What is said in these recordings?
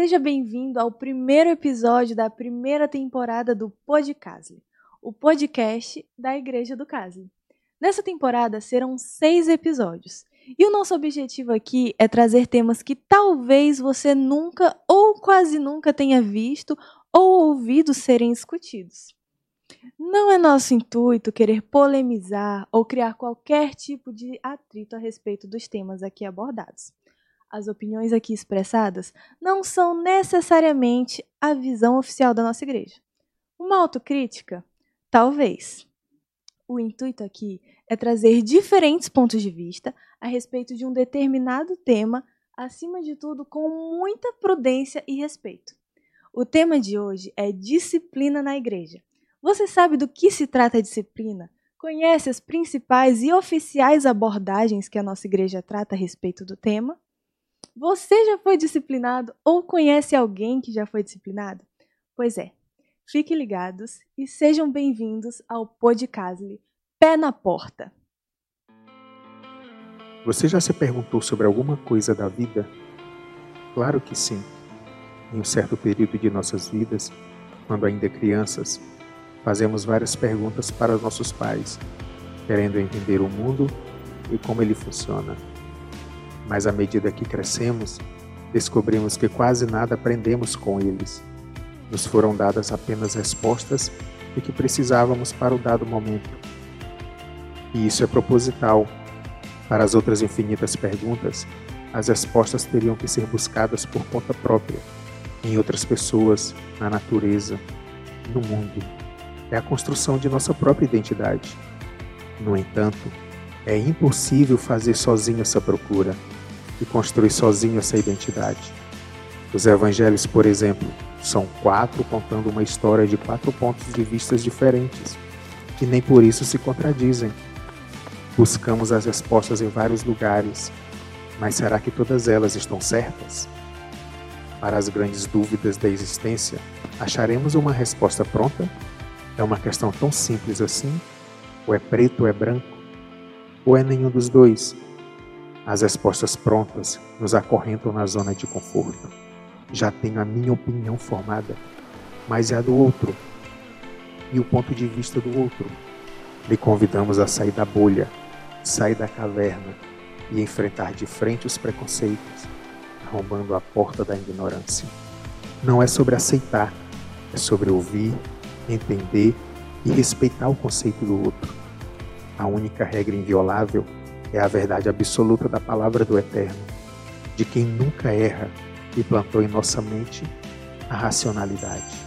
Seja bem-vindo ao primeiro episódio da primeira temporada do Podcastle, o podcast da Igreja do Casle. Nessa temporada serão seis episódios, e o nosso objetivo aqui é trazer temas que talvez você nunca ou quase nunca tenha visto ou ouvido serem discutidos. Não é nosso intuito querer polemizar ou criar qualquer tipo de atrito a respeito dos temas aqui abordados. As opiniões aqui expressadas não são necessariamente a visão oficial da nossa igreja. Uma autocrítica? Talvez. O intuito aqui é trazer diferentes pontos de vista a respeito de um determinado tema, acima de tudo com muita prudência e respeito. O tema de hoje é disciplina na igreja. Você sabe do que se trata a disciplina? Conhece as principais e oficiais abordagens que a nossa igreja trata a respeito do tema? Você já foi disciplinado ou conhece alguém que já foi disciplinado? Pois é, fiquem ligados e sejam bem-vindos ao Podcastle Pé na Porta. Você já se perguntou sobre alguma coisa da vida? Claro que sim. Em um certo período de nossas vidas, quando ainda crianças, fazemos várias perguntas para os nossos pais, querendo entender o mundo e como ele funciona mas à medida que crescemos, descobrimos que quase nada aprendemos com eles. Nos foram dadas apenas respostas do que precisávamos para o dado momento. E isso é proposital. Para as outras infinitas perguntas, as respostas teriam que ser buscadas por conta própria, em outras pessoas, na natureza, no mundo. É a construção de nossa própria identidade. No entanto, é impossível fazer sozinho essa procura e construir sozinho essa identidade. Os evangelhos, por exemplo, são quatro contando uma história de quatro pontos de vista diferentes, que nem por isso se contradizem. Buscamos as respostas em vários lugares, mas será que todas elas estão certas? Para as grandes dúvidas da existência, acharemos uma resposta pronta? É uma questão tão simples assim? Ou é preto ou é branco? Ou é nenhum dos dois? As respostas prontas nos acorrentam na zona de conforto. Já tenho a minha opinião formada, mas é a do outro e o ponto de vista do outro. Lhe convidamos a sair da bolha, sair da caverna e enfrentar de frente os preconceitos, arrombando a porta da ignorância. Não é sobre aceitar, é sobre ouvir, entender e respeitar o conceito do outro. A única regra inviolável é a verdade absoluta da palavra do Eterno, de quem nunca erra e plantou em nossa mente a racionalidade.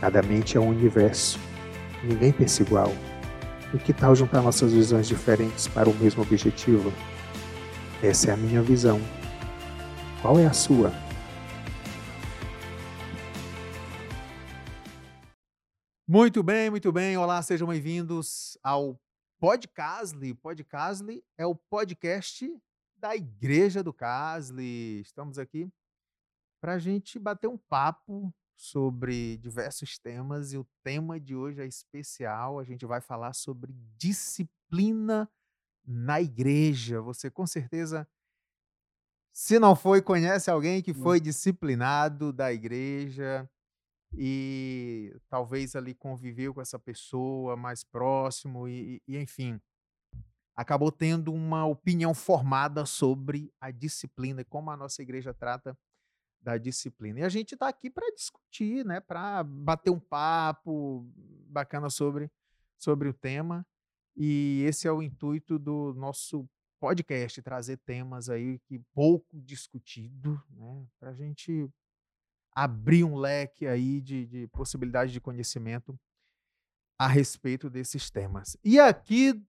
Cada mente é um universo, ninguém pensa igual. E que tal juntar nossas visões diferentes para o mesmo objetivo? Essa é a minha visão. Qual é a sua? Muito bem, muito bem. Olá, sejam bem-vindos ao Podcastle. Podcastle é o podcast da Igreja do Casle. Estamos aqui para a gente bater um papo sobre diversos temas e o tema de hoje é especial. A gente vai falar sobre disciplina na igreja. Você com certeza, se não foi, conhece alguém que foi disciplinado da igreja e talvez ali conviveu com essa pessoa mais próximo e, e, enfim acabou tendo uma opinião formada sobre a disciplina e como a nossa igreja trata da disciplina. E a gente está aqui para discutir, né, para bater um papo bacana sobre, sobre o tema. E esse é o intuito do nosso podcast, trazer temas aí que pouco discutido, né, para a gente abrir um leque aí de, de possibilidade de conhecimento a respeito desses temas. E aqui,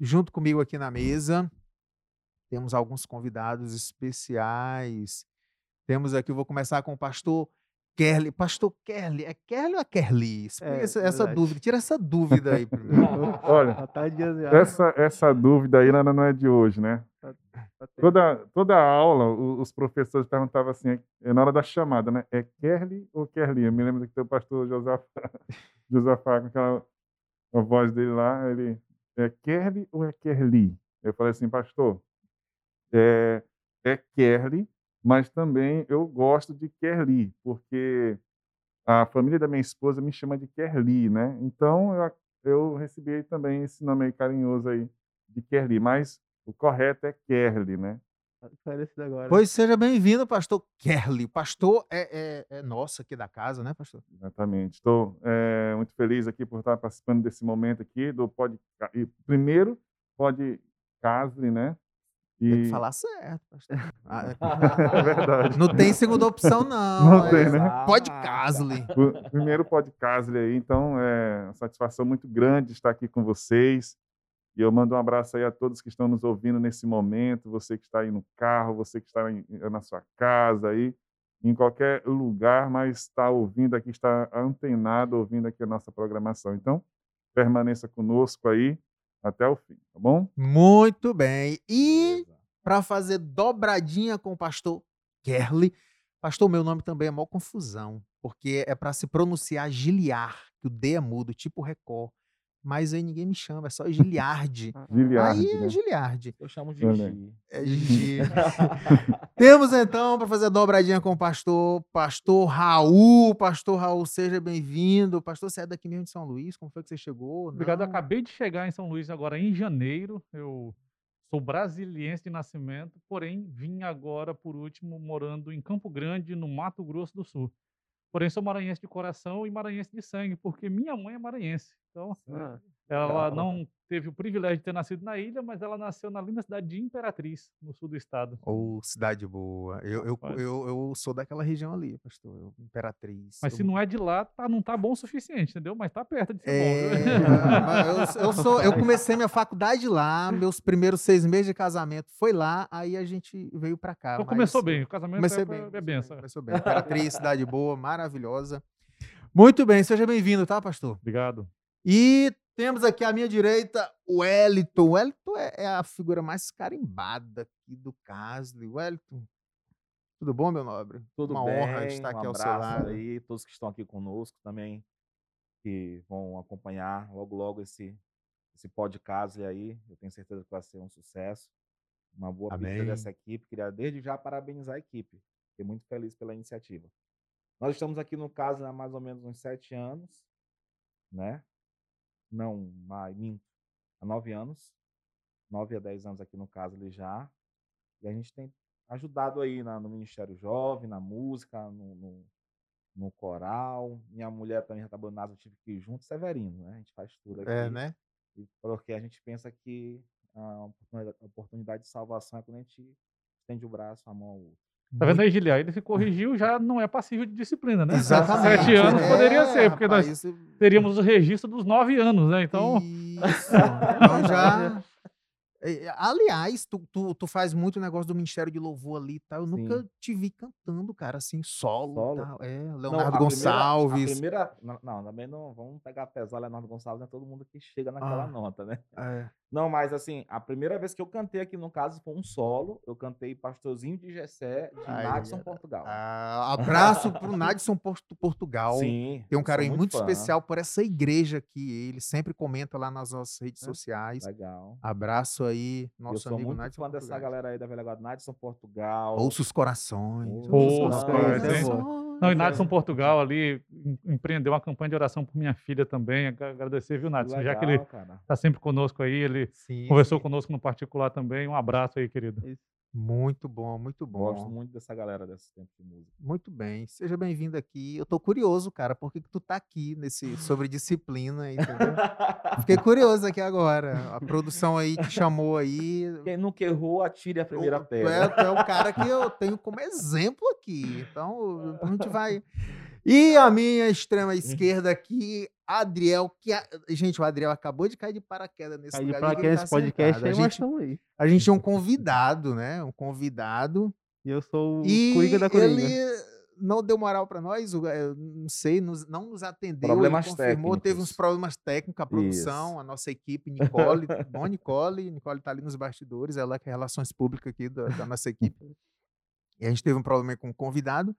junto comigo aqui na mesa, temos alguns convidados especiais. Temos aqui, vou começar com o pastor Kerly. Pastor Kerly, é Kerly ou é Kerly? Explica é, essa, essa dúvida, tira essa dúvida aí primeiro. Olha, tá essa, essa dúvida aí não é de hoje, né? Tá, tá toda, toda aula, os professores perguntavam assim, é na hora da chamada, né? É Kerly ou Kerly? Eu me lembro que o pastor Josafá, Josafá com aquela a voz dele lá, ele é Kerly ou é Kerly? Eu falei assim, pastor, é, é Kerly, mas também eu gosto de Kerli, porque a família da minha esposa me chama de Kerli, né? Então eu, eu recebi também esse nome aí carinhoso aí de Kerli, mas o correto é Kerli, né? Tá agora. Pois seja bem-vindo, pastor Kerli. Pastor é, é, é, nosso aqui da casa, né, pastor? Exatamente. Estou é, muito feliz aqui por estar participando desse momento aqui do pod... Primeiro, Casle, né? E... Tem que falar certo, pastor. é verdade. Não tem segunda opção, não. Não tem, né? Casle. Primeiro Casle aí, então é uma satisfação muito grande estar aqui com vocês. E eu mando um abraço aí a todos que estão nos ouvindo nesse momento, você que está aí no carro, você que está na sua casa aí, em qualquer lugar, mas está ouvindo aqui, está antenado ouvindo aqui a nossa programação. Então, permaneça conosco aí até o fim, tá bom? Muito bem. E para fazer dobradinha com o pastor Kerly, pastor, meu nome também é maior confusão, porque é para se pronunciar Giliar, que o D é mudo, tipo Record mas aí ninguém me chama, é só Giliardi. Giliardi. Aí é né? Giliardi. Eu chamo de Gigi. É Gigi. Temos então, para fazer a dobradinha com o pastor, pastor Raul. Pastor Raul, seja bem-vindo. Pastor, você é daqui mesmo de São Luís? Como foi que você chegou? Obrigado, eu acabei de chegar em São Luís agora em janeiro. Eu sou brasiliense de nascimento, porém vim agora, por último, morando em Campo Grande, no Mato Grosso do Sul. Porém, sou maranhense de coração e maranhense de sangue, porque minha mãe é maranhense. Então, ah, ela não teve o privilégio de ter nascido na ilha, mas ela nasceu na linda cidade de Imperatriz, no sul do estado. Ou oh, cidade boa. Eu, eu, eu, eu, sou daquela região ali, pastor. Imperatriz. Mas eu... se não é de lá, tá, não tá bom o suficiente, entendeu? Mas tá perto de ser é... bom. eu, eu, sou, eu comecei minha faculdade lá, meus primeiros seis meses de casamento foi lá, aí a gente veio para cá. Então mas... começou bem, o casamento comecei é, bem, é benção. Começou bem. Imperatriz, cidade boa, maravilhosa. Muito bem, seja bem-vindo, tá, pastor? Obrigado. E temos aqui à minha direita o Wellington. O Wellington é, é a figura mais carimbada aqui do Casley. Wellington, tudo bom, meu nobre? Tudo Uma bem, honra estar um aqui ao seu lado. aí, todos que estão aqui conosco também, que vão acompanhar logo, logo esse, esse podcast aí. Eu tenho certeza que vai ser um sucesso. Uma boa pista dessa equipe. Queria desde já parabenizar a equipe. Fiquei muito feliz pela iniciativa. Nós estamos aqui no caso há mais ou menos uns sete anos, né? Não, minto, há nove anos, nove a dez anos aqui no caso ele já, e a gente tem ajudado aí na, no Ministério Jovem, na música, no, no, no coral, minha mulher também já trabalhou na eu tive que ir junto, Severino, né? A gente faz tudo aqui. É, né? Porque a gente pensa que a oportunidade de salvação é quando a gente estende o braço, a mão ao outro. Tá vendo aí, Giliar? Ele se corrigiu, já não é passível de disciplina, né? Exatamente. Sete anos é, poderia ser, porque rapaz, nós isso... teríamos o registro dos nove anos, né? Então. Isso. Então já. Aliás, tu, tu, tu, faz muito negócio do Ministério de Louvor ali e tá? tal. Eu Sim. nunca te vi cantando, cara, assim, solo. solo? Tal. É, Leonardo não, Gonçalves. Primeira, primeira, não, também não vamos pegar pesado, Leonardo Gonçalves é todo mundo que chega naquela ah, nota, né? É. Não, mas assim, a primeira vez que eu cantei aqui no caso foi um solo. Eu cantei Pastorzinho de Gessé, de Ai, Nadson, Portugal. Ah, abraço pro Nadson Portugal. Sim. Tem um carinho muito, muito especial por essa igreja aqui. Ele sempre comenta lá nas nossas redes é, sociais. Legal. Abraço aí, nosso eu sou amigo muito Nadson fã Portugal. dessa galera aí da Velha Guarda, Nadson Portugal. Ouça os corações. Ouça os corações. Não, e Nadson Portugal ali empreendeu uma campanha de oração por minha filha também. Agradecer, viu, Nadson? Já que ele está sempre conosco aí, ele sim, conversou sim. conosco no particular também. Um abraço aí, querido. Muito bom, muito bom. Gosto muito dessa galera desse tempo de música. Muito bem. Seja bem-vindo aqui. Eu tô curioso, cara, por que, que tu tá aqui nesse sobre disciplina, entendeu? Fiquei curioso aqui agora. A produção aí te chamou aí. Quem nunca errou, atire a primeira o, pedra. Tu é, tu é o cara que eu tenho como exemplo aqui. Então, a gente vai e a minha extrema esquerda aqui, Adriel, que a... gente, o Adriel acabou de cair de paraquedas nesse Cai de paraquedas nesse tá podcast, a gente, aí. A gente tinha um convidado, né? Um convidado. E eu sou o e Coringa da Coringa. ele não deu moral para nós, eh, não sei, nos, não nos atendeu. Problemas confirmou, técnicos. teve uns problemas técnicos, a produção, Isso. a nossa equipe, Nicole, bom Nicole, Nicole tá ali nos bastidores, ela que é relações públicas aqui da, da nossa equipe. E a gente teve um problema com o convidado.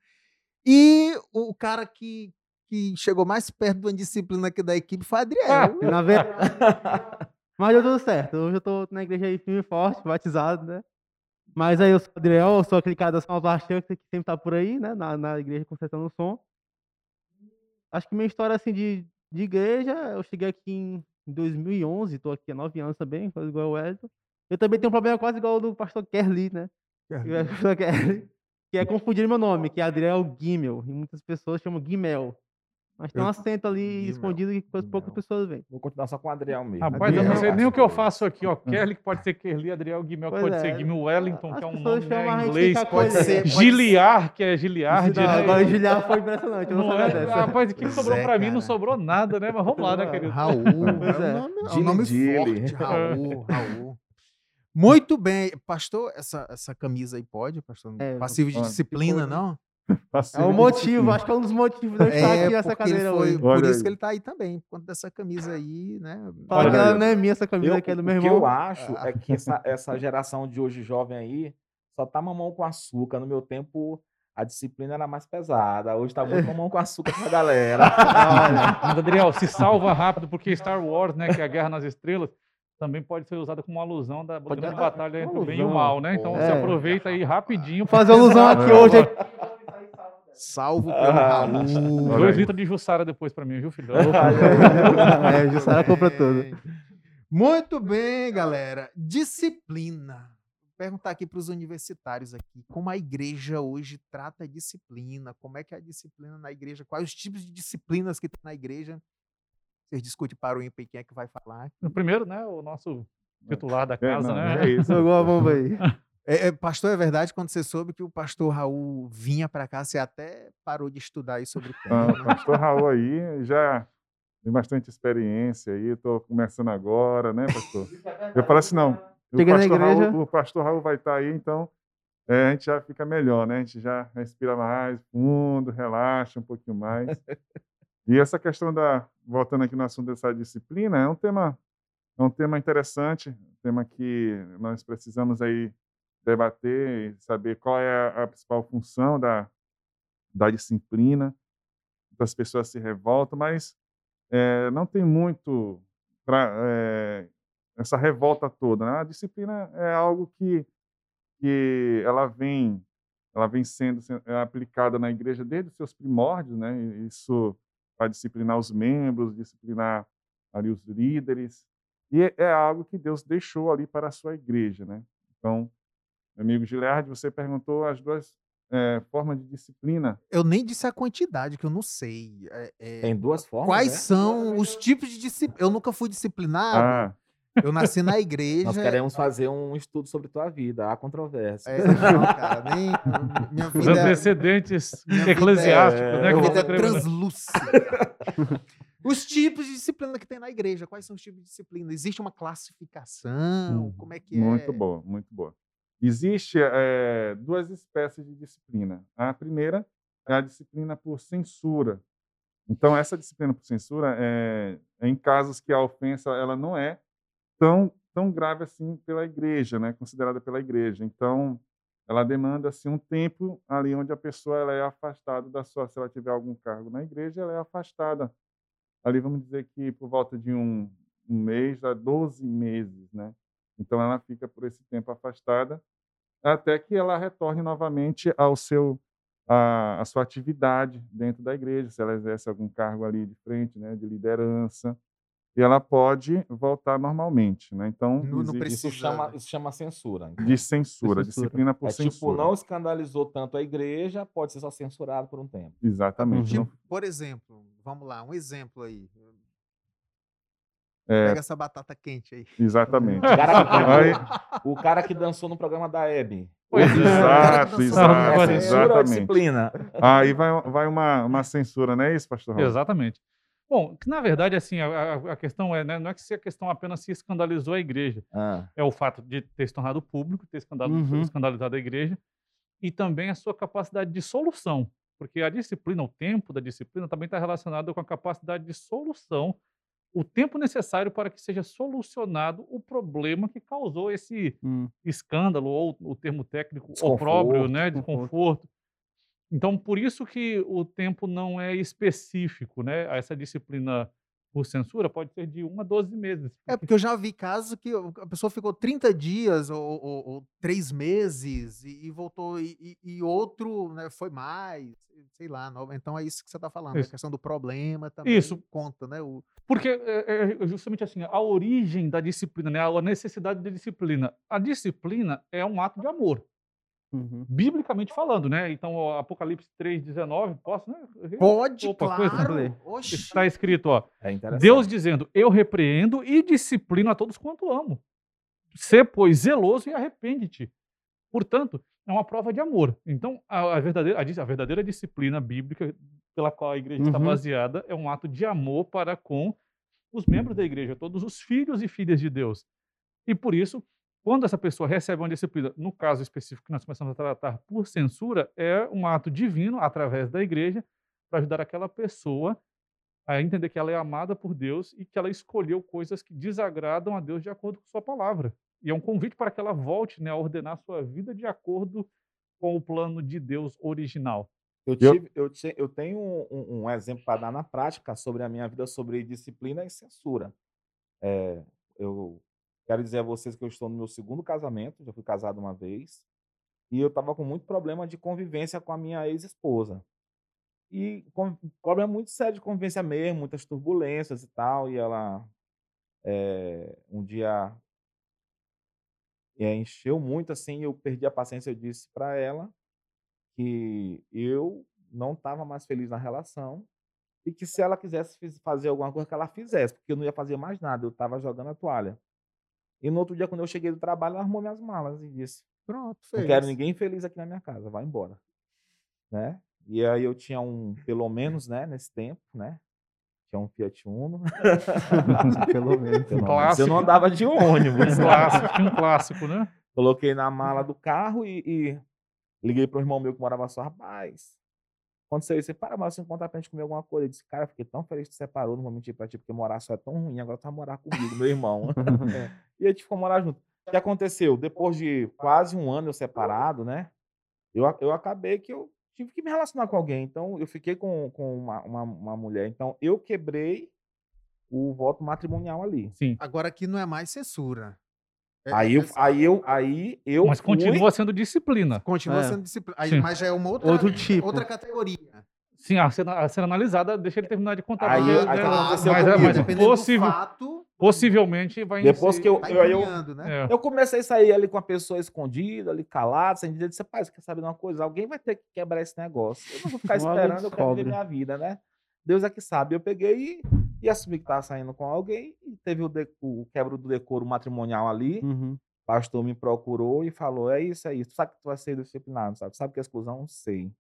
E o cara que, que chegou mais perto de uma disciplina aqui da equipe foi Adriel. Ah, na verdade. Mas deu tudo certo. Hoje eu tô na igreja aí firme e forte, batizado, né? Mas aí eu sou o Adriel, eu sou aquele cara da salvação que sempre tá por aí, né? Na, na igreja consertando o som. Acho que minha história assim de, de igreja, eu cheguei aqui em 2011, tô aqui há nove anos também, quase igual o Edson. Eu também tenho um problema quase igual o do pastor Kerli, né? Kerli. O pastor Kerli, que é confundir meu nome, que é Adriel Gimel. E muitas pessoas chamam Gimel. Mas tem um acento ali Gimel, escondido que poucas pessoas veem. Vou continuar só com o Adriel mesmo. Rapaz, eu não Adriel, sei nem o que eu faço aqui, ó. Kelly, que pode ser Kerli, Adriel Guimel, que pode ser é. Guimel Wellington, As que é um nome né, inglês. Pode ser, pode Giliar, que é Giliard, Não, né? agora o Juliar foi impressionante, eu não, Não sabia é? dessa. Rapaz, o que sobrou Zé, pra mim não sobrou nada, né? Mas vamos lá, né, querido? Raul. Pois é é. um nome, é um nome forte. Raul, Raul. Muito bem. Pastor, essa, essa camisa aí pode, pastor? É, Passivo de disciplina, Ficou- não? É Passivo o de motivo, acho que é um dos motivos de eu estar aqui nessa cadeira foi, hoje. por Olha isso aí. que ele tá aí também, por conta dessa camisa aí, né? Fala Olha que ela não é minha, essa camisa Eu, aqui é do o meu que irmão. eu acho é que essa, essa geração de hoje jovem aí só tá mamão com açúcar. No meu tempo, a disciplina era mais pesada. Hoje tá muito mamão com açúcar pra galera. Mas, Adriel, se salva rápido, porque Star Wars, né, que é a Guerra nas Estrelas, também pode ser usada como uma alusão da Pode- grande ah, batalha entre o bem e o mal, né? Então Pô. você É. aproveita aí rapidinho. Vou fazer alusão aqui hoje. Salvo pelo Ah. Raul. Dois aí. litros de Jussara depois pra mim, viu, filho? é, Jussara compra tudo. Muito bem, galera. Disciplina. Vou perguntar aqui para os universitários aqui, como a igreja hoje trata a disciplina, como é que é a disciplina na igreja, quais os tipos de disciplinas que tem na igreja. Vocês discutem para o ímpar quem é que vai falar. Primeiro, né, o nosso titular da É, casa, não, né? é isso. Jogou a bomba aí. É, é, pastor, é verdade, quando você soube que o pastor Raul vinha para cá, você até parou de estudar aí sobre o Ah, tema. o né? pastor Raul aí já tem bastante experiência aí, estou começando agora, né, pastor? Eu falei assim, não, o Chega na pastor, igreja- Raul, o pastor Raul vai estar aí, então é, a gente já fica melhor, né? A gente já respira mais fundo, relaxa um pouquinho mais. E essa questão da, voltando aqui no assunto dessa disciplina, é um tema, é um tema interessante, um tema que nós precisamos aí debater e saber qual é a, principal função da, da disciplina. Muitas pessoas se revoltam, mas eh, não tem muito para essa revolta toda. Né? A disciplina é algo que, que ela vem ela vem sendo se- é, aplicada na igreja desde os seus primórdios, né? Isso para disciplinar os membros, disciplinar ali os líderes, e é, é algo que Deus deixou ali para a sua igreja, né? Então, meu amigo Giliard, você perguntou as duas eh, formas de disciplina. Eu nem disse a quantidade, que eu não sei. É, é, Tem duas formas. quais né? são os tipos de disciplina? Eu nunca fui disciplinado. Ah, Eu nasci na igreja. Nós queremos fazer um estudo sobre tua vida. Há controvérsia. É, não, cara, nem. Minha Os vida, é- antecedentes minha eclesiásticos, é- né? minha vida é né? translúcida. Os tipos de disciplina que tem na igreja. Quais são os tipos de disciplina? Existe uma classificação? Como é que é? Muito boa, muito boa. Existe eh, duas espécies de disciplina. A primeira é a disciplina por censura. Então, essa disciplina por censura é, é em casos que a ofensa ela não é tão tão grave assim pela igreja, né? Considerada pela igreja. Então, ela demanda assim um tempo ali onde a pessoa ela é afastada da sua, se ela tiver algum cargo na igreja, ela é afastada. Ali vamos dizer que por volta de um, um mês a 12 meses, né? Então ela fica por esse tempo afastada até que ela retorne novamente ao seu a, a sua atividade dentro da igreja, se ela exerce algum cargo ali de frente, né, de liderança, e ela pode voltar normalmente, né? Então no existe precisa- Isso chama, isso chama censura. de censura, Censura. disciplina por É tipo, censura. não escandalizou tanto a igreja, pode ser só censurado por um tempo. Exatamente. Uhum. não- Por exemplo, vamos lá, um exemplo aí. é, Pega essa batata quente aí. exatamente. O cara que, Aí- o cara que dançou no programa da Hebe. Pois é. Exato, Não, É exato, censura ou exatamente. disciplina? Aí vai, vai uma, uma censura, não é isso, pastor? Exatamente. Bom, que na verdade, assim, a, a- questão é, né, não é que se a questão apenas se escandalizou a igreja, Ah, é o fato de ter se tornado público, ter Uhum. escandalizado a igreja, e também a sua capacidade de solução, porque a disciplina, o tempo da disciplina também está relacionado com a capacidade de solução, o tempo necessário para que seja solucionado o problema que causou esse Hum. escândalo, ou o termo técnico opróbrio, né, desconforto. Então, por isso que o tempo não é específico, né? Essa disciplina por censura pode ser de 1 a 12 meses. É, porque eu já vi casos que a pessoa ficou 30 dias ou, ou, ou 3 meses e, e voltou, e, e, outro né, foi mais, sei lá. Então é isso que você está falando, isso. a questão do problema também isso. conta, né? O... Porque é, é justamente assim, a origem da disciplina, né, a necessidade de disciplina. A disciplina é um ato de amor. Uhum. Biblicamente falando, né? Então, Apocalipse 3,19, posso, né? Pode, Opa, claro. Está escrito, ó. É Deus dizendo, eu repreendo e disciplino a todos quanto amo. Ser, pois, zeloso e arrepende-te. Portanto, é uma prova de amor. Então, a, a, verdadeira, a, a verdadeira disciplina bíblica pela qual a igreja uhum. está baseada é um ato de amor para com os membros da igreja, todos os filhos e filhas de Deus. E por isso, quando essa pessoa recebe uma disciplina, no caso específico que nós começamos a tratar por censura, é um ato divino através da igreja para ajudar aquela pessoa a entender que ela é amada por Deus e que ela escolheu coisas que desagradam a Deus de acordo com sua palavra. E é um convite para que ela volte né, a ordenar sua vida de acordo com o plano de Deus original. Eu, tive, eu, eu tenho um, um, exemplo para dar na prática sobre a minha vida sobre disciplina e censura. É, eu Quero dizer a vocês que eu estou no meu segundo casamento, já fui casado uma vez, e eu estava com muito problema de convivência com a minha ex-esposa. E com, problema muito sério de convivência mesmo, muitas turbulências e tal, e ela é, um dia é, encheu muito assim, eu perdi a paciência, eu disse para ela que eu não estava mais feliz na relação e que se ela quisesse fazer alguma coisa que ela fizesse, porque eu não ia fazer mais nada, eu estava jogando a toalha. E no outro dia, quando eu cheguei do trabalho, ela arrumou minhas malas e disse: Pronto, fez. Não quero ninguém feliz aqui na minha casa, vai embora. Né? E aí eu tinha um, pelo menos, né, nesse tempo, né? Tinha um Fiat Uno. pelo menos. Clássico. Eu não andava de ônibus. clássico, tinha um clássico, né? Coloquei na mala do carro e, e liguei para o irmão meu que morava só, rapaz, aconteceu isso. Você para, mas você encontrar pra gente comer alguma coisa. Eu disse, cara, fiquei tão feliz que você separou, não vou mentir pra ti, porque morar só é tão ruim, agora tu vai morar comigo, meu irmão. é. E a gente ficou morar junto. O que aconteceu? Depois de quase um ano eu separado, né? Eu, eu acabei que eu tive que me relacionar com alguém. Então, eu fiquei com, com uma, uma, uma mulher. Então, eu quebrei o voto matrimonial ali. Sim. Agora aqui não é mais censura. É, aí, é eu, aí eu, aí eu. Mas fui... continua sendo disciplina. Continua é. sendo disciplina. Aí, mas já é uma outra, Outro tipo. outra categoria. Sim, a ser, a ser analisada, deixa ele terminar de contar. Aí, porque, aí, né, aconteceu mas, é, mas possível, fato, possivelmente vai Depois que eu, eu, eu, né? eu, comecei a sair ali com a pessoa escondida, ali calada, sem dizer, pai, você quer saber de uma coisa? Alguém vai ter que quebrar esse negócio. Eu não vou ficar esperando, eu quero viver minha vida, né? Deus é que sabe. Eu peguei e, e assumi que estava saindo com alguém, e teve o, de, o quebro do decoro matrimonial ali. Uhum pastor me procurou e falou: é isso, é isso. Tu sabe que tu vai ser disciplinado, sabe? Sabe que é exclusão? Sei.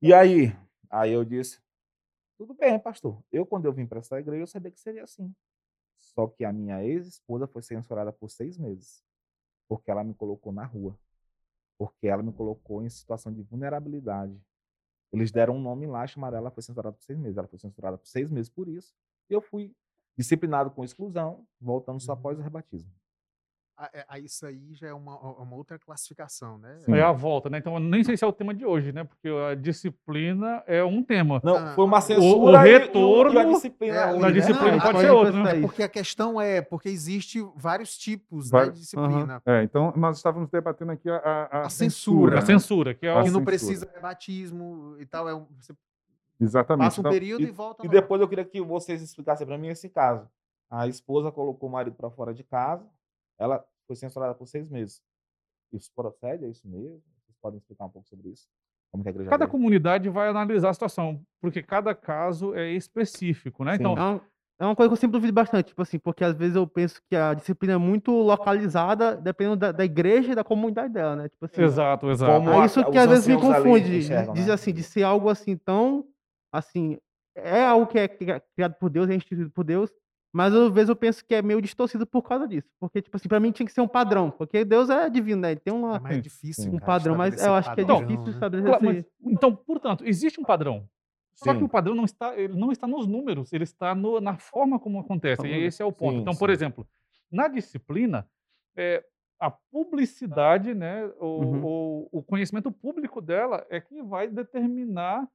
E aí? Aí eu disse: tudo bem, pastor. Eu, quando eu vim para essa igreja, eu sabia que seria assim. Só que a minha ex-esposa foi censurada por seis meses, porque ela me colocou na rua, porque ela me colocou em situação de vulnerabilidade. Eles deram um nome lá, chamaram ela, foi censurada por seis meses. Ela foi censurada por seis meses por isso. E eu fui disciplinado com exclusão, voltando só após o rebatismo. É, a, isso aí já é uma, uma outra classificação, né? Sim. É a volta, né? Então, nem sei se é o tema de hoje, né? Porque a disciplina é um tema. Não, ah, foi uma censura. O, o retorno e, a disciplina. É, na disciplina não, pode ser outro, né? Porque a questão é, porque existe vários tipos né, de disciplina. Uhum. É, então, nós estávamos debatendo aqui a, a, a, a censura. A censura, que é o... Que não precisa de batismo e tal. É um, você Exatamente. Passa um então, período e, e volta. E depois eu queria que vocês explicassem para mim esse caso. A esposa colocou o marido para fora de casa, ela foi censurada por seis meses. Isso procede? É isso mesmo? Vocês podem explicar um pouco sobre isso? Como que a igreja cada vê? comunidade vai analisar a situação, porque cada caso é específico, né? Então, é uma, é uma coisa que eu sempre duvido bastante, tipo assim, porque às vezes eu penso que a disciplina é muito localizada, dependendo da, da igreja e da comunidade dela, né? Tipo assim, exato, exato. Como é isso que às vezes me confunde, diz né? assim, de ser algo assim tão, assim, é algo que é criado por Deus, é instituído por Deus, mas às vezes eu penso que é meio distorcido por causa disso. Porque, tipo assim, pra mim tinha que ser um padrão. Porque Deus é divino, né? Ele tem uma, é difícil, um cara, padrão, mas eu acho padrão, que é difícil né? estabelecer. Mas, então, portanto, existe um padrão. Só Sim. que o padrão não está, ele não está nos números, ele está no, na forma como acontece. E esse é o ponto. Sim, então, por exemplo, na disciplina, é, a publicidade, né, o, uhum. o, o, conhecimento público dela é que vai determinar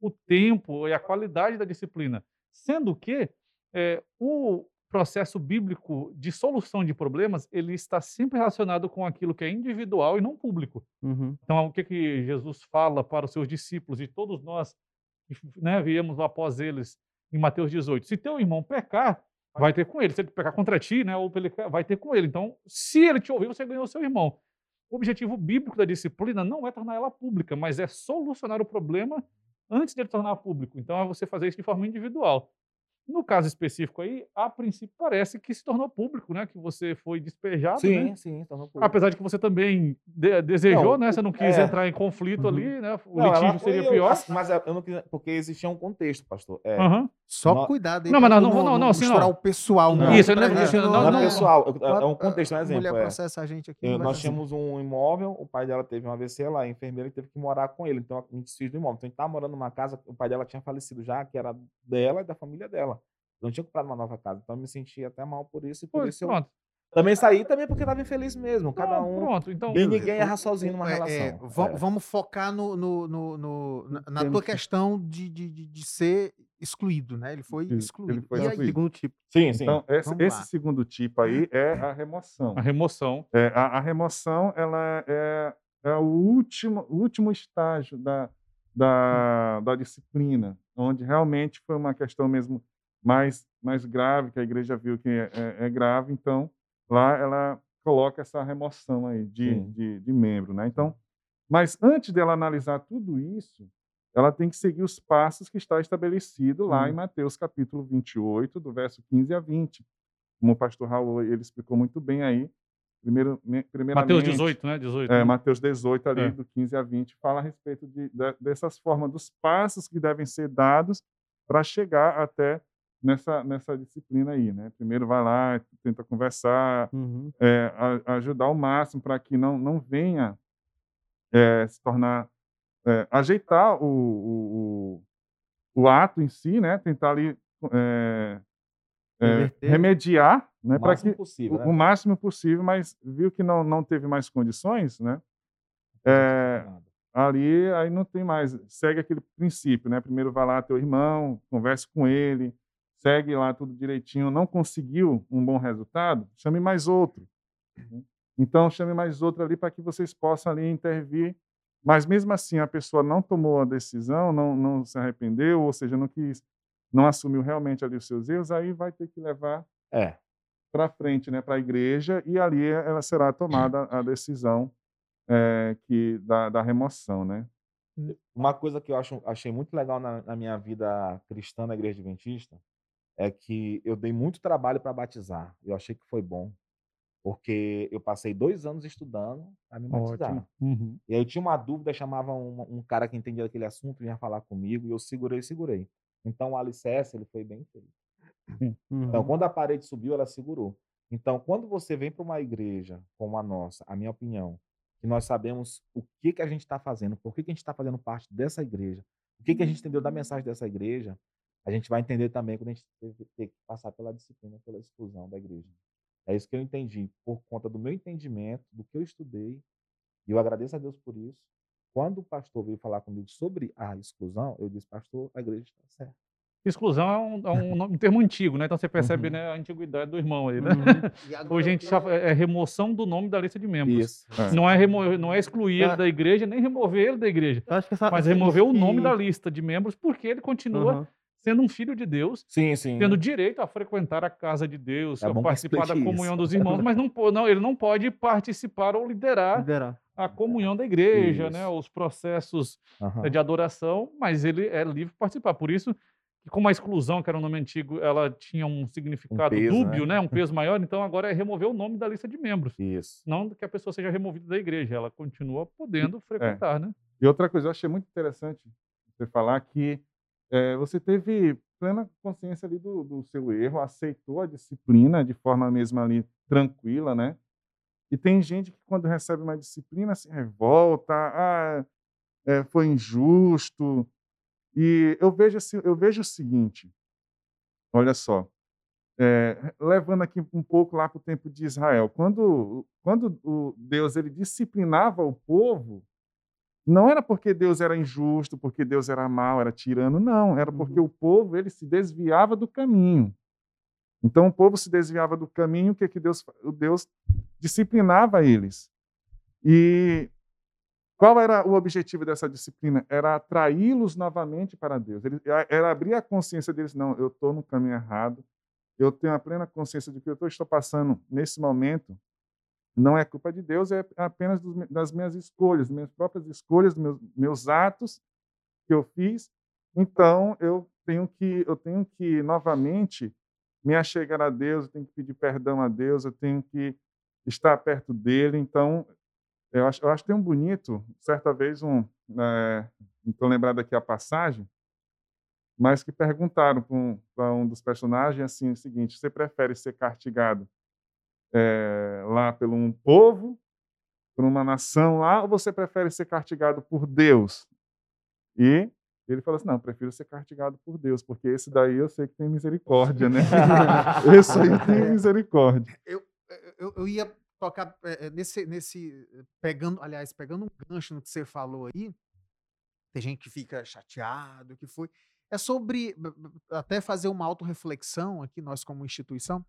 o tempo e a qualidade da disciplina. Sendo que é, o processo bíblico de solução de problemas, ele está sempre relacionado com aquilo que é individual e não público. Uhum. Então, o que, que Jesus fala para os seus discípulos e todos nós né, viemos após eles em Mateus 18? Se teu irmão pecar, vai ter com ele. Se ele pecar contra ti, né, ou vai ter com ele. Então, se ele te ouvir, você ganhou seu irmão. O objetivo bíblico da disciplina não é tornar ela pública, mas é solucionar o problema antes de ele tornar público. Então, é você fazer isso de forma individual. No caso específico aí, a princípio parece que se tornou público, né? Que você foi despejado, Sim, né? sim, tornou público. Apesar de que você também de- desejou, Não, né? Você não quis é. entrar em conflito Uhum. ali, né? O Não, litígio seria eu- pior. mas eu não quis, porque existia um contexto, pastor. É, Aham. Só Nó- cuidado aí. Não, mas não, não, não, não, assim, misturar não. o pessoal. Não. Isso, pra não, gente não, não, não, é pessoal, eu- é, é um contexto, um exemplo. mulher é. processa a gente aqui. Eu- não nós tínhamos um imóvel, o pai dela teve um AVC lá, a enfermeira teve que morar com ele, então a gente desfez do imóvel. Então a gente estava morando numa casa, o pai dela tinha falecido já, que era dela e da família dela. Eu não tinha comprado uma nova casa, então eu me senti até mal por isso e por Pô, isso eu pronto. Também saí também porque estava infeliz mesmo. Cada Não, um. Pronto, então. E ninguém erra sozinho numa É, relação. é, É. Vamos focar no, no- no- no- na, Temos tua que- questão de, de, de, de ser excluído, né? Ele foi Ele- ele excluído. foi e aí, excluído. Segundo tipo. Sim, sim. Então, esse, Vamos esse lá. segundo tipo aí é a remoção. A remoção. É, a, a remoção ela é, é o, último, o último estágio da, da, da disciplina, onde realmente foi uma questão mesmo mais, mais grave, que a igreja viu que é, é- é grave, então lá ela coloca essa remoção aí de, de, de membro. Né? Então, mas antes dela analisar tudo isso, ela tem que seguir os passos que está estabelecido lá em Hum. Mateus capítulo 28, do verso 15 a 20. Como o pastor Raul ele explicou muito bem aí, primeiro. Mateus 18, né? 18. É, né? Mateus 18, ali, É. do 15 a 20, fala a respeito de, de- dessas formas, dos passos que devem ser dados para chegar até nessa, nessa disciplina aí, né? Primeiro vai lá, tenta conversar, Uhum. é, a- ajudar ao máximo para que não, não venha é, se tornar... é, ajeitar o, o, o, ato em si, né? Tentar ali é, é, remediar, né? o Para que máximo possível. o, né? o máximo possível, mas viu que não, não teve mais condições, né? É, ali aí não tem mais, segue aquele princípio, né? Primeiro vai lá teu irmão, converse com ele, segue lá tudo direitinho, não conseguiu um bom resultado, chame mais outro. né? Então chame mais outro ali para que vocês possam ali intervir. Mas mesmo assim a pessoa não tomou a decisão, não, não se arrependeu, ou seja, não quis, não assumiu realmente ali os seus erros, aí vai ter que levar É. para frente, né, para a igreja, e ali ela será tomada a decisão eh, que da, da remoção, né? Uma coisa que eu acho, achei muito legal na, na minha vida cristã na igreja adventista é que eu dei muito trabalho para batizar. Eu achei que foi bom. Porque eu passei dois anos estudando para me batizar. Uhum. E aí tinha uma dúvida, chamava um, um cara que entendia daquele assunto, vinha falar comigo, e eu segurei, segurei. Então o alicerce, ele foi bem feito. Então, Uhum. quando a parede subiu, ela segurou. Então, quando você vem para uma igreja como a nossa, a minha opinião, que nós sabemos o que, que a gente está fazendo, por que, que a gente está fazendo parte dessa igreja, o que, que a gente entendeu da mensagem dessa igreja, a gente vai entender também quando a gente ter que passar pela disciplina, pela exclusão da igreja. É isso que eu entendi, por conta do meu entendimento, do que eu estudei, e eu agradeço a Deus por isso. Quando o pastor veio falar comigo sobre a exclusão, eu disse, pastor, a igreja está certa. Exclusão é um, é um um termo antigo, né? Então você percebe Uhum. né, a antiguidade do irmão aí, né? Uhum. Hoje a gente chama- é remoção do nome da lista de membros. Isso. É. Não é, remo- não é excluir ele da igreja, nem remover ele da igreja. Eu acho que essa, Mas remover o nome que- da lista de membros porque ele continua Aham. Sendo um filho de Deus, Sim, sim. tendo direito a frequentar a casa de Deus, É a participar da comunhão isso. dos irmãos, mas não, não, ele não pode participar ou liderar Liderar. a comunhão da igreja, né, os processos eh, de adoração, mas ele é livre para participar. Por isso, como a exclusão, que era um nome antigo, ela tinha um significado peso, dúbio, né? né, um peso maior, então agora é remover o nome da lista de membros. Isso. Não que a pessoa seja removida da igreja, ela continua podendo frequentar, né? E outra coisa, eu achei muito interessante você falar que eh, você teve plena consciência ali do, do seu erro, aceitou a disciplina de forma mesmo ali tranquila, né? E tem gente que quando recebe uma disciplina se revolta, ah, eh, foi injusto. E eu vejo, eu vejo o seguinte, olha só, eh, levando aqui um pouco lá para o tempo de Israel, quando, quando o Deus ele disciplinava o povo, não era porque Deus era injusto, porque Deus era mau, era tirano, não. Era porque o povo ele se desviava do caminho. Então o povo se desviava do caminho, o que, que Deus, o Deus disciplinava eles. E qual era o objetivo dessa disciplina? Era atraí-los novamente para Deus. era abrir a consciência deles, não, eu estou no caminho errado, eu tenho a plena consciência de que eu estou passando nesse momento não é culpa de Deus, é apenas das minhas escolhas, minhas próprias escolhas, meus, meus atos que eu fiz. Então eu tenho que eu tenho que novamente me achegar a Deus, eu tenho que pedir perdão a Deus, eu tenho que estar perto dele. Então eu acho, eu acho tão bonito. Certa vez um, é, não estou lembrado aqui a passagem, mas que perguntaram para um, um dos personagens assim o seguinte: você prefere ser castigado é, lá pelo um povo, por uma nação lá, ou você prefere ser castigado por Deus? E ele falou assim: não, prefiro ser castigado por Deus, porque esse daí eu sei que tem misericórdia, né? esse aí tem misericórdia. Eu, eu, eu ia tocar é, nesse, nesse. Pegando, aliás, pegando um gancho no que você falou aí, tem gente que fica chateado, que foi. É sobre até fazer uma autorreflexão aqui, nós como instituição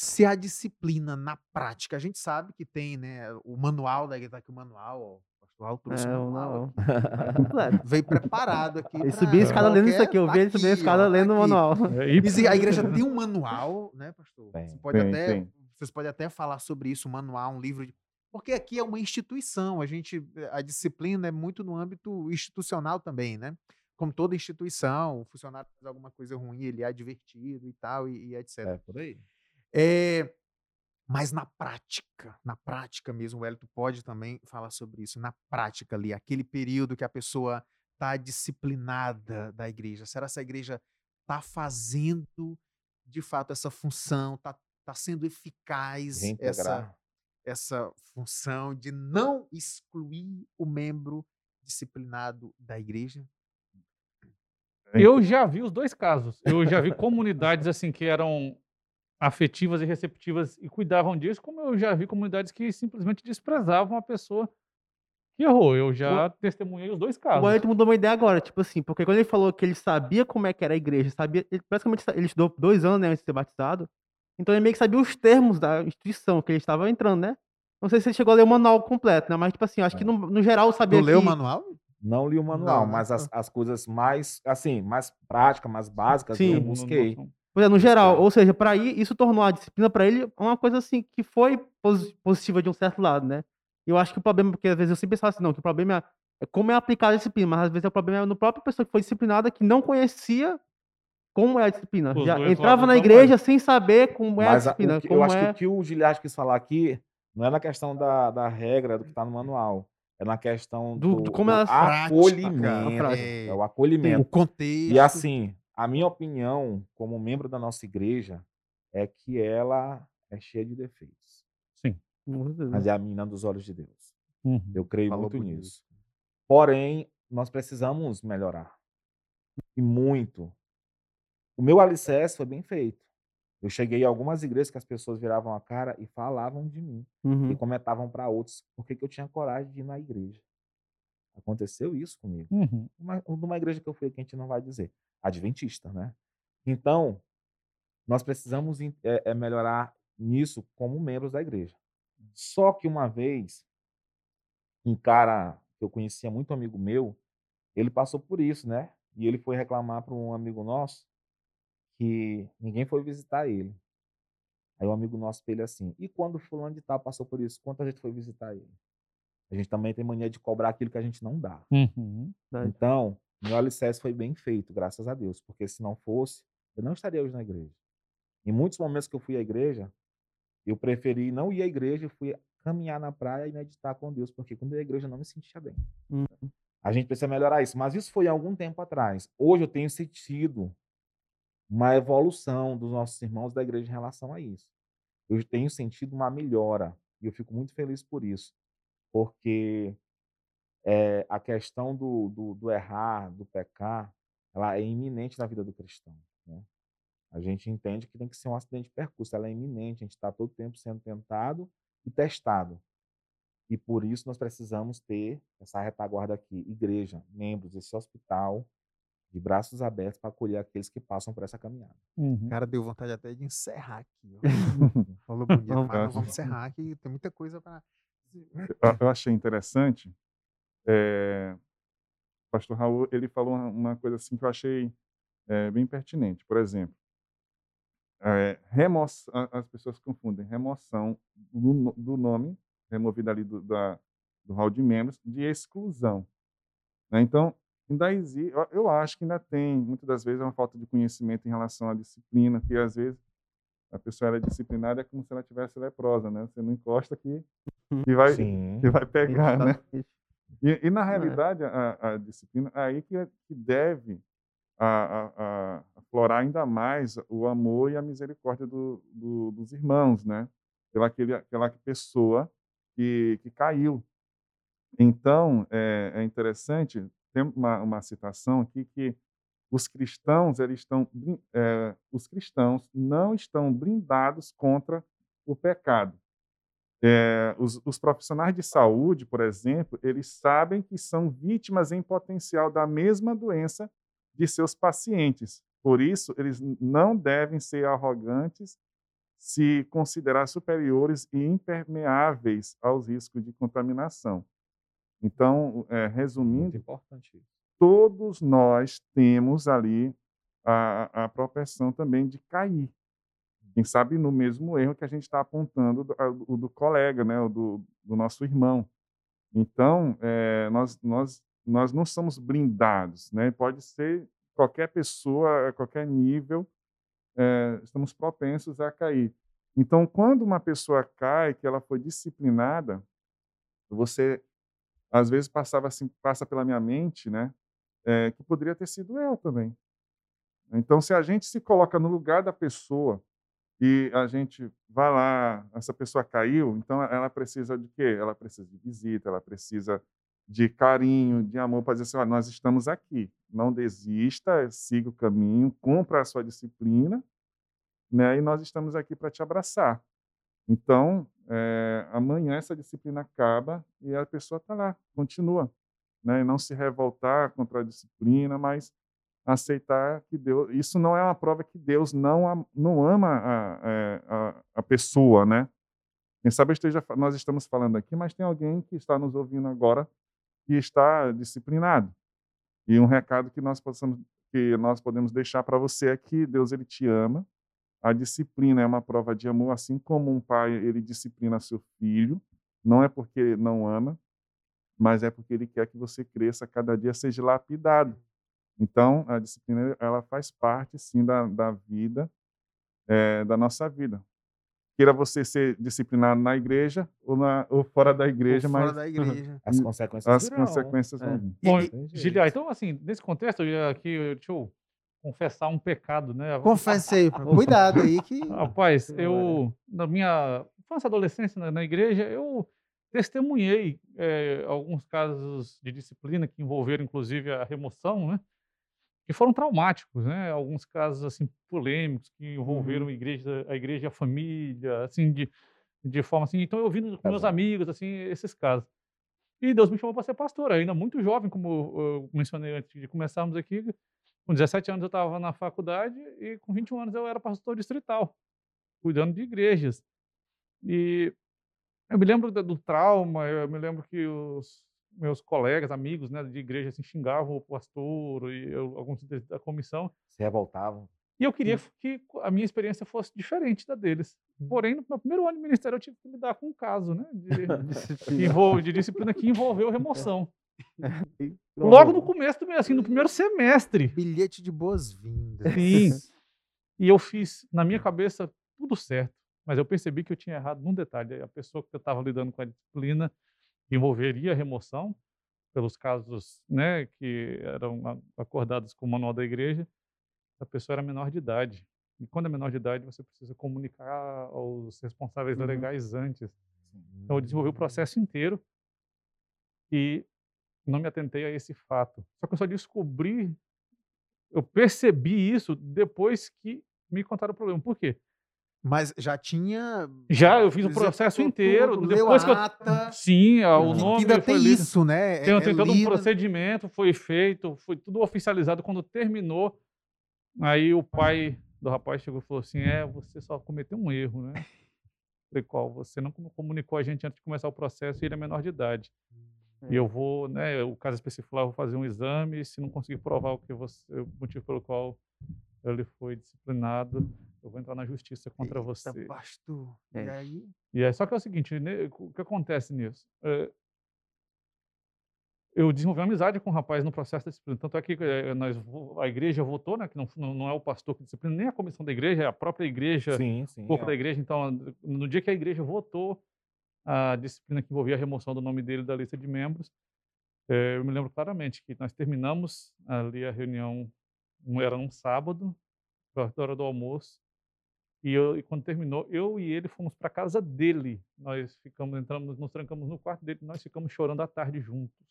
se a disciplina na prática, a gente sabe que tem, né, o manual, daí tá aqui o manual, ó, o pastor trouxe é, o manual. Veio preparado aqui. Ele subiu a escada lendo isso aqui, eu vi ele subir a escada ó, lendo tá o manual. É, a igreja tem um manual, né, pastor? Você pode tem, até, tem. Vocês podem até falar sobre isso, um manual, um livro de... Porque aqui é uma instituição, a gente, a disciplina é muito no âmbito institucional também, né? Como toda instituição, o funcionário faz alguma coisa ruim, ele é advertido e tal, e, e etc. É, por aí. É, mas na prática, na prática mesmo, o Elito pode também falar sobre isso. Na prática ali, aquele período que a pessoa está disciplinada da igreja. Será que a igreja está fazendo de fato essa função, está tá sendo eficaz essa, essa função de não excluir o membro disciplinado da igreja? Eu já vi os dois casos. Eu já vi comunidades assim que eram afetivas e receptivas e cuidavam disso, como eu já vi comunidades que simplesmente desprezavam a pessoa que errou. Eu já o, testemunhei os dois casos. O Wellington mudou uma ideia agora, tipo assim, porque quando ele falou que ele sabia como é que era a igreja, sabia, ele, praticamente ele estudou dois anos né, antes de ser batizado, então ele meio que sabia os termos da instituição que ele estava entrando, né? Não sei se ele chegou a ler o manual completo, né? Mas, tipo assim, acho que é. no, no geral sabia. Tu que... leu o manual? Não li o manual, não, mas as, as coisas mais, assim, mais práticas, mais básicas, Sim, eu busquei. Não, não, Pois é, no geral, ou seja, para ir, isso tornou a disciplina para ele uma coisa assim que foi positiva de um certo lado, né? Eu acho que o problema, porque às vezes eu sempre pensava assim, não, que o problema é, é como é aplicar a disciplina, mas às vezes o problema é no próprio pessoa que foi disciplinada que não conhecia como é a disciplina. Os Já entrava na igreja sem saber como é mas a disciplina. Que, eu acho é... que o que o Giliard quis falar aqui não é na questão da, da regra do que está no manual. É na questão do, do, do como do acolhimento. É, é o acolhimento. O contexto. E assim, a minha opinião, como membro da nossa igreja, é que ela é cheia de defeitos. Sim. Mas é a menina dos olhos de Deus. Uhum. Eu creio Falou muito nisso. Porém, nós precisamos melhorar. E muito. O meu alicerce foi bem feito. Eu cheguei a algumas igrejas que as pessoas viravam a cara e falavam de mim. Uhum. E comentavam para outros por que eu tinha coragem de ir na igreja. Aconteceu isso comigo. Uhum. Uma, numa igreja que eu fui, que a gente não vai dizer adventista, né? Então, nós precisamos é, melhorar nisso como membros da igreja. Só que uma vez, um cara que eu conhecia muito amigo meu, ele passou por isso, né? E ele foi reclamar para um amigo nosso que ninguém foi visitar ele. Aí o um amigo nosso ele assim, e quando fulano de tal passou por isso, quanta gente foi visitar ele? A gente também tem mania de cobrar aquilo que a gente não dá. Uhum. Então, meu alicerce foi bem feito, graças a Deus, porque se não fosse, eu não estaria hoje na igreja. Em muitos momentos que eu fui à igreja, eu preferi não ir à igreja, eu fui caminhar na praia e meditar com Deus, porque quando eu ia à igreja eu não me sentia bem. Uhum. A gente precisa melhorar isso, mas isso foi há algum tempo atrás. Hoje eu tenho sentido uma evolução dos nossos irmãos da igreja em relação a isso. Eu tenho sentido uma melhora e eu fico muito feliz por isso, porque é, a questão do, do, do, errar, do pecar, ela é iminente na vida do cristão. Né? A gente entende que tem que ser um acidente de percurso, ela é iminente, a gente está todo tempo sendo tentado e testado. E por isso nós precisamos ter essa retaguarda aqui, igreja, membros, esse hospital, de braços abertos para acolher aqueles que passam por essa caminhada. Uhum. Cara, deu vontade até de encerrar aqui. Falou bonito, mas vamos encerrar aqui, tem muita coisa para. Eu achei interessante. É, o pastor Raul ele falou uma coisa assim que eu achei é, bem pertinente. Por exemplo, é, remoção, as pessoas confundem remoção do, do nome, removida ali do, da, do hall de membros, de exclusão. Né? Então, ainda existe, eu acho que ainda tem, muitas das vezes, uma falta de conhecimento em relação à disciplina, que às vezes a pessoa era disciplinada é como se ela tivesse leprosa, né? Você não encosta aqui e vai, que vai pegar, né? E, e na é. realidade, a, a, disciplina, é aí que, que deve a, aflorar ainda mais o amor e a misericórdia do, do, dos irmãos, né? Pela, aquele, pela pessoa que, que caiu. Então, é, é interessante, tem uma, uma citação aqui que os cristãos, eles estão, é, os cristãos não estão blindados contra o pecado. É, os, os, profissionais de saúde, por exemplo, eles sabem que são vítimas em potencial da mesma doença de seus pacientes. Por isso, eles não devem ser arrogantes, se considerar superiores e impermeáveis aos riscos de contaminação. Então, é, resumindo, todos nós temos ali a, a propensão também de cair quem sabe no mesmo erro que a gente está apontando do, do, colega, né, do, do nosso irmão. Então, é, nós, nós, nós não somos blindados, né? Pode ser qualquer pessoa, a qualquer nível, é, estamos propensos a cair. Então, quando uma pessoa cai, que ela foi disciplinada, você às vezes passava assim, passa pela minha mente, né, é, que poderia ter sido eu também. Então, se a gente se coloca no lugar da pessoa e a gente vai lá, essa pessoa caiu, então ela precisa de quê? Ela precisa de visita, ela precisa de carinho, de amor, para dizer assim, olha, nós estamos aqui, não desista, siga o caminho, cumpra a sua disciplina, né? E nós estamos aqui para te abraçar. Então, é, amanhã essa disciplina acaba e a pessoa está lá, continua, né? E não se revoltar contra a disciplina, mas aceitar que Deus. Isso não é uma prova que Deus não, não ama a, é, a, a pessoa, né? Quem sabe esteja, nós estamos falando aqui, mas tem alguém que está nos ouvindo agora que está disciplinado. E um recado que nós possamos, que nós podemos deixar para você é que Deus ele te ama. A disciplina é uma prova de amor, assim como um pai ele disciplina seu filho. Não é porque não ama, mas é porque ele quer que você cresça cada dia seja lapidado. Então, a disciplina ela faz parte, sim, da, da vida, é, da nossa vida. Queira você ser disciplinado na igreja ou, na, ou fora da igreja, ou fora mas da igreja. as consequências As consequências vão vir. Bom, Giliar, então, assim, nesse contexto, eu aqui, deixa eu confessar um pecado, né? Confesse aí, cuidado aí que... Rapaz, eu, na minha infância adolescência na, na igreja, eu testemunhei é, alguns casos de disciplina que envolveram, inclusive, a remoção, né? Que foram traumáticos, né? Alguns casos assim polêmicos que envolveram uhum. a igreja, a igreja e a família, assim de, de forma assim. Então eu vi com meus amigos assim esses casos. E Deus me chamou para ser pastor, ainda muito jovem, como eu mencionei antes de começarmos aqui. Com 17 anos eu estava na faculdade e com 21 anos eu era pastor distrital, cuidando de igrejas. E eu me lembro do trauma, eu me lembro que os, meus colegas, amigos, né, de igreja, assim, xingavam o pastor e eu, alguns da comissão. Se revoltavam. E eu queria que a minha experiência fosse diferente da deles. Uhum. Porém, no meu primeiro ano de ministério, eu tive que lidar com um caso né, de, disciplina. de disciplina que envolveu remoção. Logo no começo, assim, no primeiro semestre. Bilhete de boas-vindas. Sim. E eu fiz, na minha cabeça, tudo certo. Mas eu percebi que eu tinha errado num detalhe. A pessoa que eu estava lidando com a disciplina envolveria remoção pelos casos né, que eram acordados com o manual da igreja, a pessoa era menor de idade. E quando é menor de idade, você precisa comunicar aos responsáveis uhum. legais antes. Então, eu desenvolvi o processo inteiro e não me atentei a esse fato. Só que eu só descobri, eu percebi isso depois que me contaram o problema. Por quê? Mas já tinha. Já, eu fiz o processo inteiro. Tudo, depois que eu... ata, Sim, o nome. ainda tem lido. isso, né? Tem, É- tem é todo um lido. procedimento, foi feito, foi tudo oficializado. Quando terminou, aí o pai do rapaz chegou e falou assim: É, você só cometeu um erro, né? Falei, qual? Você não comunicou a gente antes de começar o processo e ele é menor de idade. E eu vou, né, o caso específico lá, eu vou fazer um exame, se não conseguir provar o que você, o motivo pelo qual ele foi disciplinado, eu vou entrar na justiça contra Eita, você. pastor. É. E aí? E é só que é o seguinte, né, o que acontece nisso? É, eu desenvolvi uma amizade com o rapaz no processo da disciplina. Tanto é que eh, nós, vo- a igreja votou, né, que não, não é o pastor que disciplina, nem a comissão da igreja, é a própria igreja, Sim, sim. o corpo é. da igreja. Então, no dia que a igreja votou a disciplina que envolvia a remoção do nome dele da lista de membros, eh, eu me lembro claramente que nós terminamos ali a reunião, um- era num sábado, perto da hora do almoço, e, eu, e quando terminou, eu e ele fomos para casa dele. Nós ficamos, entramos, nos trancamos no quarto dele, nós ficamos chorando à tarde juntos.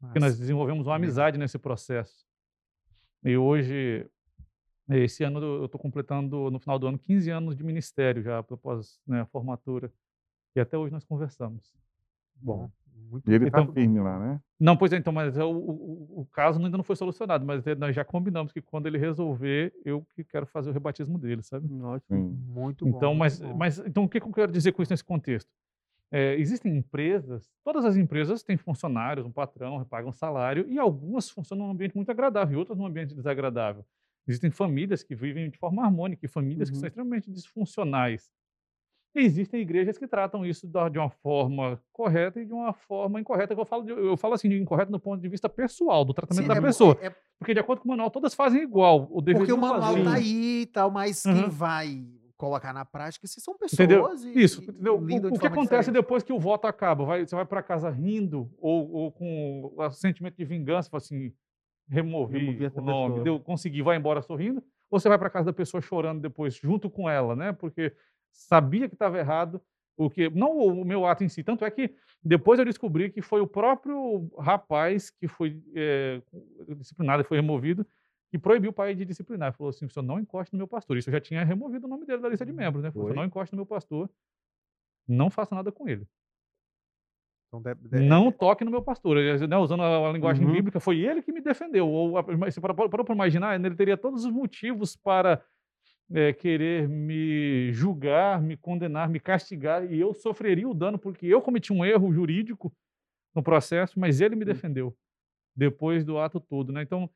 Porque nós desenvolvemos uma amizade nesse processo. E hoje, esse ano eu estou completando, no final do ano, 15 anos de ministério já, após né, a formatura. E até hoje nós conversamos. Bom, muito E ele tá Então- firme lá, né? Não, pois é, então, mas é o, o, o caso ainda não foi solucionado, mas é, nós já combinamos que quando ele resolver, eu que quero fazer o rebatismo dele, sabe? Ótimo. Sim. Muito bom. Então, mas, bom. mas então o que que eu quero dizer com isso nesse contexto? É, existem empresas, todas as empresas têm funcionários, um patrão, pagam salário, e algumas funcionam num ambiente muito agradável, e outras num ambiente desagradável. Existem famílias que vivem de forma harmônica e famílias que Uhum. são extremamente disfuncionais. Existem igrejas que tratam isso de uma forma correta e de uma forma incorreta. Eu falo, de- eu falo assim de incorreto do ponto de vista pessoal, do tratamento Sim, da é- pessoa. é- é Porque, de acordo com o manual, todas fazem igual. O porque o manual fazer. tá aí e tal, mas quem Uhum. vai colocar na prática se são pessoas Entendeu? e, Isso, entendeu? O, o que acontece diferente. depois que o voto acaba? Vai- você vai para casa rindo ou, ou com o sentimento de vingança, assim, removi, o nome, pessoa. deu, consegui, vai embora sorrindo, ou você vai para casa da pessoa chorando depois, junto com ela, né? Porque sabia que estava errado, o que não o meu ato em si, tanto é que depois eu descobri que foi o próprio rapaz que foi eh, disciplinado e foi removido que proibiu o pai de disciplinar. Falou assim: o senhor não encoste no meu pastor. Isso eu já tinha removido o nome dele da lista de membros, né? Falou, não encoste no meu pastor, não faça nada com ele. Então, deve- deve- Não toque no meu pastor. Ele, né, usando a, a linguagem Uhum. bíblica, foi ele que me defendeu. Ou, a- mas você parou para imaginar, ele teria todos os motivos para eh, querer me julgar, me condenar, me castigar, e eu sofreria o dano, porque eu cometi um erro jurídico no processo, mas ele me defendeu depois do ato todo. Né? Então,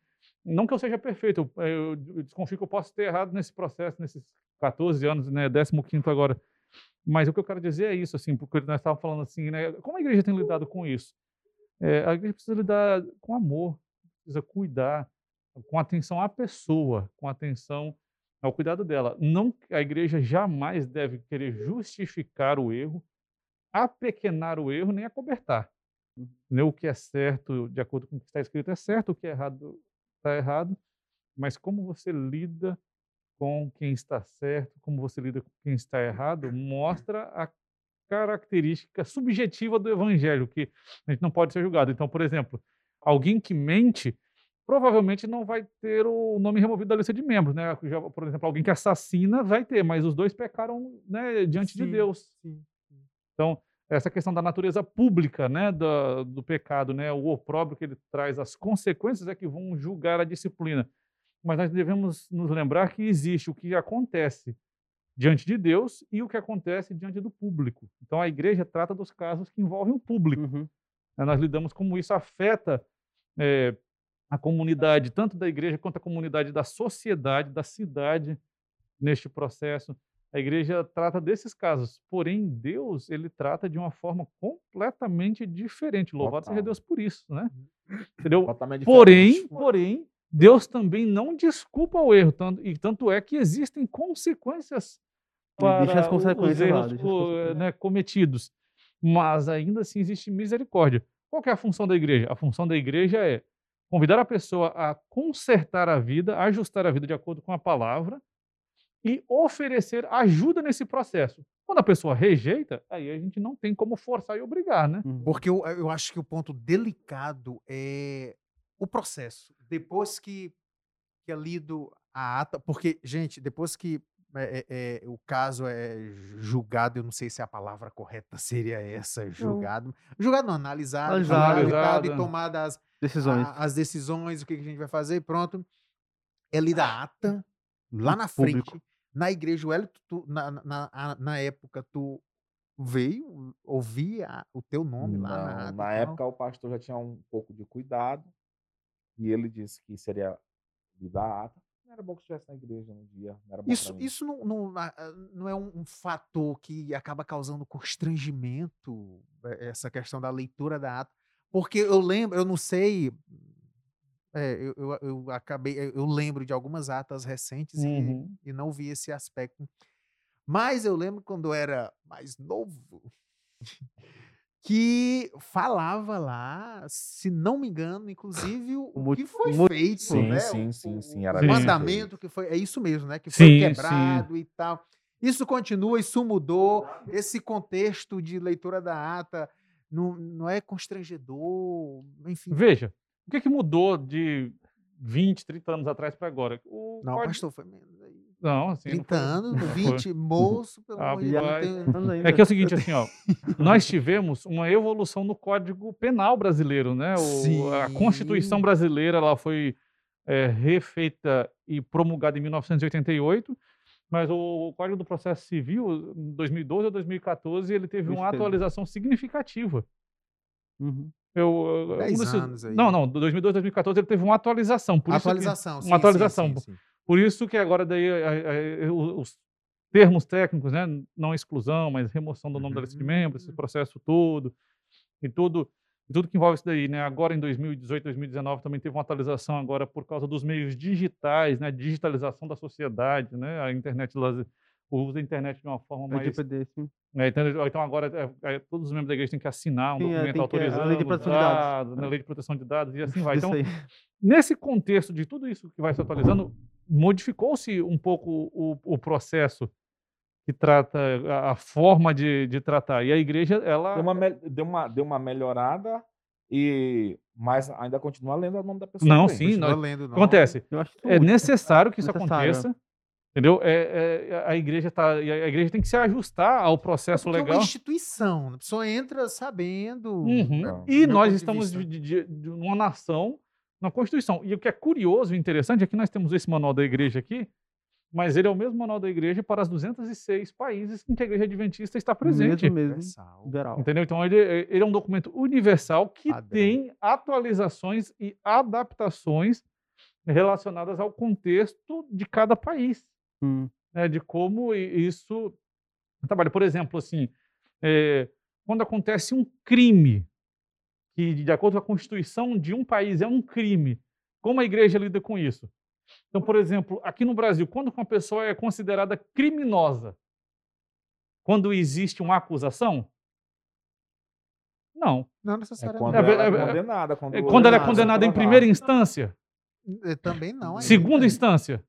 não que eu seja perfeito, eu, eu desconfio que eu posso ter errado nesse processo, nesses 14 anos, né, 15 agora. Mas o que eu quero dizer é isso, assim, porque nós estávamos falando assim, né? Como a igreja tem lidado com isso? É, a igreja precisa lidar com amor, precisa cuidar, com atenção à pessoa, com atenção ao cuidado dela. Não, a igreja jamais deve querer justificar o erro, apequenar o erro, nem acobertar. O que é certo, de acordo com o que está escrito, é certo, o que é errado, está errado. Mas como você lida com quem está certo, como você lida com quem está errado, mostra a característica subjetiva do evangelho, que a gente não pode ser julgado. Então, por exemplo, alguém que mente provavelmente não vai ter o nome removido da lista de membros, né? Já, por exemplo, alguém que assassina vai ter, mas os dois pecaram né, diante de Sim, Deus. sim, Então, essa questão da natureza pública, né, do, do pecado, né, o opróbrio que ele traz, as consequências é que vão julgar a disciplina. Mas nós devemos nos lembrar que existe o que acontece diante de Deus e o que acontece diante do público. Então, a igreja trata dos casos que envolvem o público. Uhum. Nós lidamos como isso afeta eh, a comunidade, tanto da igreja quanto a comunidade da sociedade, da cidade, neste processo. A igreja trata desses casos, porém Deus ele trata de uma forma completamente diferente. Louvado seja Total. Deus por isso, né? Entendeu? Totalmente Porém, porém, Deus também não desculpa o erro, tanto, e tanto é que existem consequências Ele deixa para as consequências os lá, erros as co- né, cometidos. Mas ainda assim existe misericórdia. Qual é a função da igreja? A função da igreja é convidar a pessoa a consertar a vida, ajustar a vida de acordo com a palavra e oferecer ajuda nesse processo. Quando a pessoa rejeita, aí a gente não tem como forçar e obrigar, né? Uhum. Porque eu, eu acho que o ponto delicado é o processo. Depois que, que é lido a ata, porque, gente, depois que é, é, o caso é julgado, eu não sei se a palavra correta seria essa, julgado. Julgado não, analisado, Analisado. analisado e Analisado. tomado as, Decisões. a- as decisões, o que que a gente vai fazer, pronto. É lida a ata, lá na Público. frente, na igreja, o Hélio, tu- na, na, a- na época, tu veio ouvir a- o teu nome lá na Não, ata. na tal. época o pastor já tinha um pouco de cuidado e ele disse que seria de dar ata. Não era bom que estivesse na igreja no dia. Não Isso, isso não, não, ah, não é um, um fator que acaba causando constrangimento, eh, essa questão da leitura da ata? Porque eu lembro, eu não sei, é, eu, eu, eu acabei, eu lembro de algumas atas recentes e- Uhum. e, não vi esse aspecto. Mas eu lembro quando eu era mais novo, que falava lá, se não me engano, inclusive o, O que foi o feito, Sim, né? sim, sim, sim, era o mandamento que foi, é isso mesmo, né? Que foi Sim, sim. quebrado e tal. Isso continua, isso mudou. Esse contexto de leitura da ata não, não é constrangedor, enfim. Veja, o que, que mudou de 20, 30 anos atrás para agora? O Não, código- pastor, foi menos. Não, assim, não 30 foi- anos, não foi. 20, moço, pelo amor de Deus. Anos. É que é o seguinte, assim, ó, nós tivemos uma evolução no Código Penal brasileiro, né? O- a Constituição brasileira ela foi é, refeita e promulgada em 1988, mas o Código do Processo Civil, em 2012 ou 2014, ele teve uma atualização significativa. Uhum. Eu, eu- um 10 desses- anos aí. Não, não, do 2012 2014 ele teve uma atualização. Por isso que- atualização, sim, uma sim, atualização. sim, sim. Por isso que agora daí a- a- a- o- os termos técnicos, né, não exclusão, mas remoção do nome da lista de membros, esse Uhum. processo todo e tudo, e tudo que envolve isso daí, né? Agora em 2018, 2019 também teve uma atualização agora por causa dos meios digitais, né, digitalização da sociedade, né? A internet uso da internet de uma forma É mais é, então, então agora é, é, todos os membros da igreja têm que assinar um Sim, é, documento tem que- a autorizando lei de proteção de dados. dados, né, lei de proteção de dados e assim vai. Então, nesse contexto de tudo isso que vai se atualizando, modificou-se um pouco o, o processo que trata a, a forma de, de tratar. E a igreja, ela. Deu uma, deu, uma, deu uma melhorada, e mas ainda continua lendo o nome da pessoa. Não, também. sim, nós- lendo, não. acontece. Eu acho É necessário que isso Necessário. aconteça. Entendeu? É, é, a igreja tá, a igreja tem que se ajustar ao processo Porque é legal. uma instituição, a pessoa entra sabendo. Uhum. né, E nós estamos de, de, de uma nação na Constituição. E o que é curioso e interessante é que nós temos esse manual da igreja aqui, mas ele é o mesmo manual da igreja para os 206 países em que a igreja adventista está presente. Mesmo, mesmo. Universal. Geral. Entendeu? Então ele, ele é um documento universal que Padrão. tem atualizações e adaptações relacionadas ao contexto de cada país Hum. né, de como isso trabalha. Por exemplo, assim, eh, quando acontece um crime, que de acordo com a Constituição de um país é um crime, como a igreja lida com isso? Então, por exemplo, aqui no Brasil, quando uma pessoa é considerada criminosa, quando existe uma acusação? Não. Não É necessariamente. quando É, ela é, é é, condenada. Quando, Quando ela é condenada em primeira instância, Também não. ainda. segunda instância,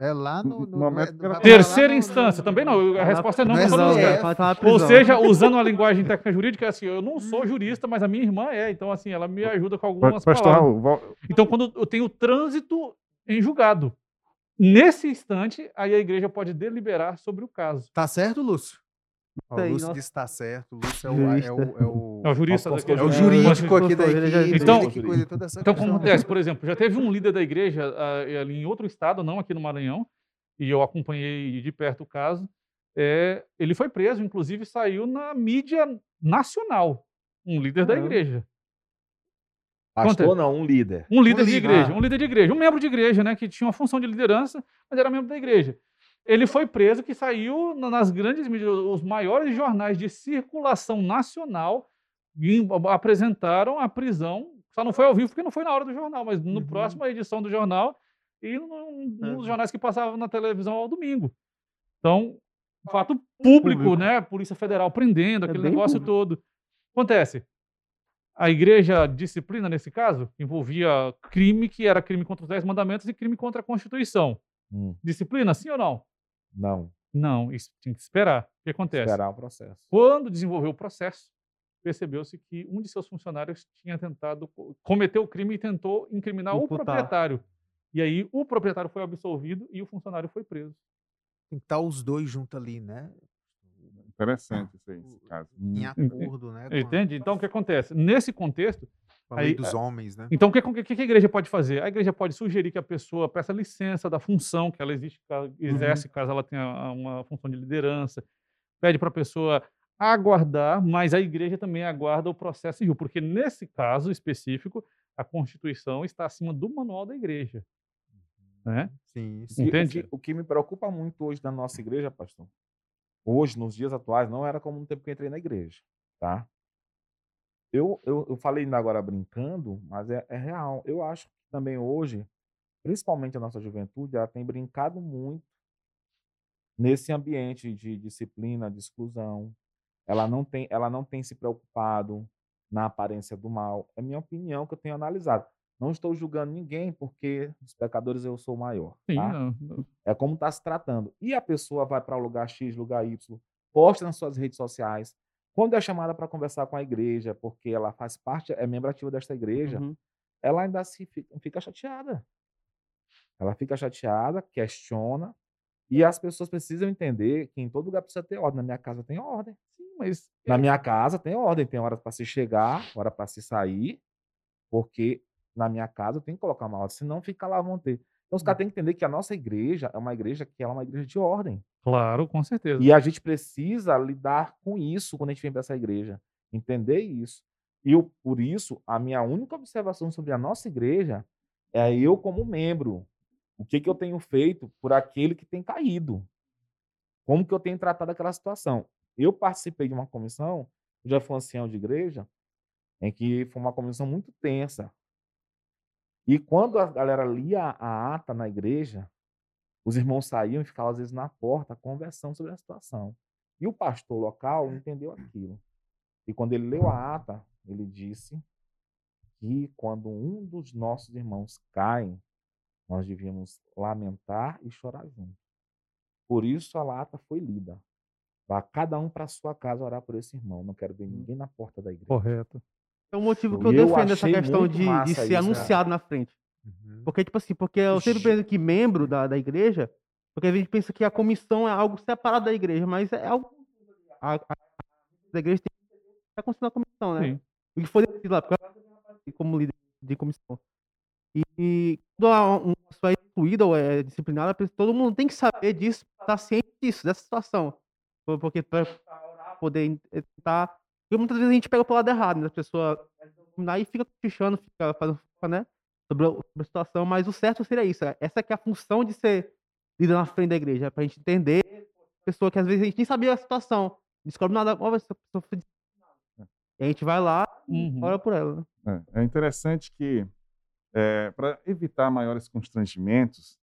É lá no. No momento que ela- vai terceira lá no- instância, também não. A resposta é não no na Ou seja, usando a linguagem técnica jurídica, assim, eu não sou jurista, mas a minha irmã é, então assim, ela me ajuda com algumas Pastor palavras. Então, quando eu tenho trânsito em julgado, nesse instante, aí a igreja pode deliberar sobre o caso. Tá certo, Lúcio? Ó, o Lúcio nossa. disse que tá certo. O Lúcio é o. É o, é o, É o jurista daqui. é o É, jurídico aqui da já- equipe. Então- Então, como acontece? Por exemplo, já teve um líder da igreja ah, ali em outro estado, não aqui no Maranhão, e eu acompanhei de perto o caso. É, ele foi preso, inclusive saiu na mídia nacional, um líder da igreja. Pastor não, um líder. Um líder de líder. igreja, Ah. um líder de igreja, um membro de igreja, né, que tinha uma função de liderança, mas era membro da igreja. Ele foi preso, que saiu na- nas grandes mídias, os maiores jornais de circulação nacional apresentaram a prisão. Só não foi ao vivo porque não foi na hora do jornal, mas no Uhum. próximo edição do jornal e num- nos É. jornais que passavam na televisão ao domingo. Então, fato público, Público. né? Polícia Federal prendendo, É aquele negócio público. todo. Acontece. A igreja disciplina, nesse caso, envolvia crime que era crime contra os Dez Mandamentos e crime contra a Constituição. Hum, Disciplina, sim ou não? Não, Não, isso tinha que esperar. O que acontece? esperar o processo. Quando desenvolveu o processo, percebeu-se que um de seus funcionários tinha tentado, co- cometeu o crime e tentou incriminar o Imputar. proprietário. E aí o proprietário foi absolvido e o funcionário foi preso. Tem que estar os dois juntos ali, né? Interessante isso aí, esse caso. Em acordo, né? Entende? Então, o que acontece? Nesse contexto, a lei dos é, homens, né? então o que, que que a igreja pode fazer? A igreja pode sugerir que a pessoa peça licença da função que ela existe, que ela exerce, caso ela tenha uma função de liderança. Pede para a pessoa aguardar, mas a igreja também aguarda o processo civil, porque nesse caso específico, a Constituição está acima do manual da igreja. Né? Sim, E sim. o Entende? que, o que me preocupa muito hoje na nossa igreja, pastor, hoje, nos dias atuais, não era como no tempo que eu entrei na igreja, tá? Eu, eu, eu falei ainda agora brincando, mas é, é real. Eu acho que também hoje, principalmente a nossa juventude, ela tem brincado muito nesse ambiente de disciplina, de exclusão. Ela não tem, ela não tem se preocupado na aparência do mal. É minha opinião que eu tenho analisado. Não estou julgando ninguém, porque os pecadores eu sou o maior. Sim, tá? não, não. É como está se tratando. E a pessoa vai para o lugar X, lugar Y, posta nas suas redes sociais. Quando é chamada para conversar com a igreja, porque ela faz parte, é membro ativa desta igreja, Uhum. ela ainda se fi- fica chateada. Ela fica chateada, questiona, e as pessoas precisam entender que em todo lugar precisa ter ordem. Na minha casa tem ordem. Sim, mas Na minha casa tem ordem, tem hora para se chegar, hora para se sair, porque na minha casa eu tenho que colocar uma ordem, senão fica lá vão ter. Então os caras têm que entender que a nossa igreja é uma igreja que ela é uma igreja de ordem. claro, com certeza. E a gente precisa lidar com isso quando a gente vem para essa igreja. Entender isso. E eu, por isso, a minha única observação sobre a nossa igreja é eu como membro. O que, que eu tenho feito por aquele que tem caído? Como que eu tenho tratado aquela situação? Eu participei de uma comissão, já fui ancião de igreja, em que foi uma comissão muito tensa. E quando a galera lia a ata na igreja, os irmãos saíam e ficavam, às vezes, na porta conversando sobre a situação. E o pastor local entendeu aquilo. E quando ele leu a ata, ele disse que quando um dos nossos irmãos cai, nós devíamos lamentar e chorar junto. Por isso a ata foi lida. Vá cada um para sua casa orar por esse irmão. Não quero ver ninguém na porta da igreja. Correto. É o motivo que eu eu defendo essa questão de, de ser isso, anunciado na frente. Uhum. Porque, tipo assim, porque eu sempre penso que membro da, da igreja, porque a gente pensa que a comissão é algo separado da igreja, mas é algo. A, a, da igreja tem que estar acontecendo na comissão, né? Sim. O que foi decidido lá, como líder de comissão. E, e quando a- uma pessoa é excluída ou é disciplinada, a todo mundo tem que saber disso, estar ciente disso, dessa situação. Por- Porque para poder tentar. Porque muitas vezes a gente pega pro lado errado, né? A pessoa aí fica pichando, fica fazendo né? Sobre a, sobre a situação, mas o certo seria isso. é- Essa que é a função de ser líder na frente da igreja, é pra gente entender a pessoa que às vezes a gente nem sabia a situação, descobre nada, ó, essa pessoa foi disciplinada. E a gente vai lá e Uhum. ora por ela. né? É, é interessante que, para evitar maiores constrangimentos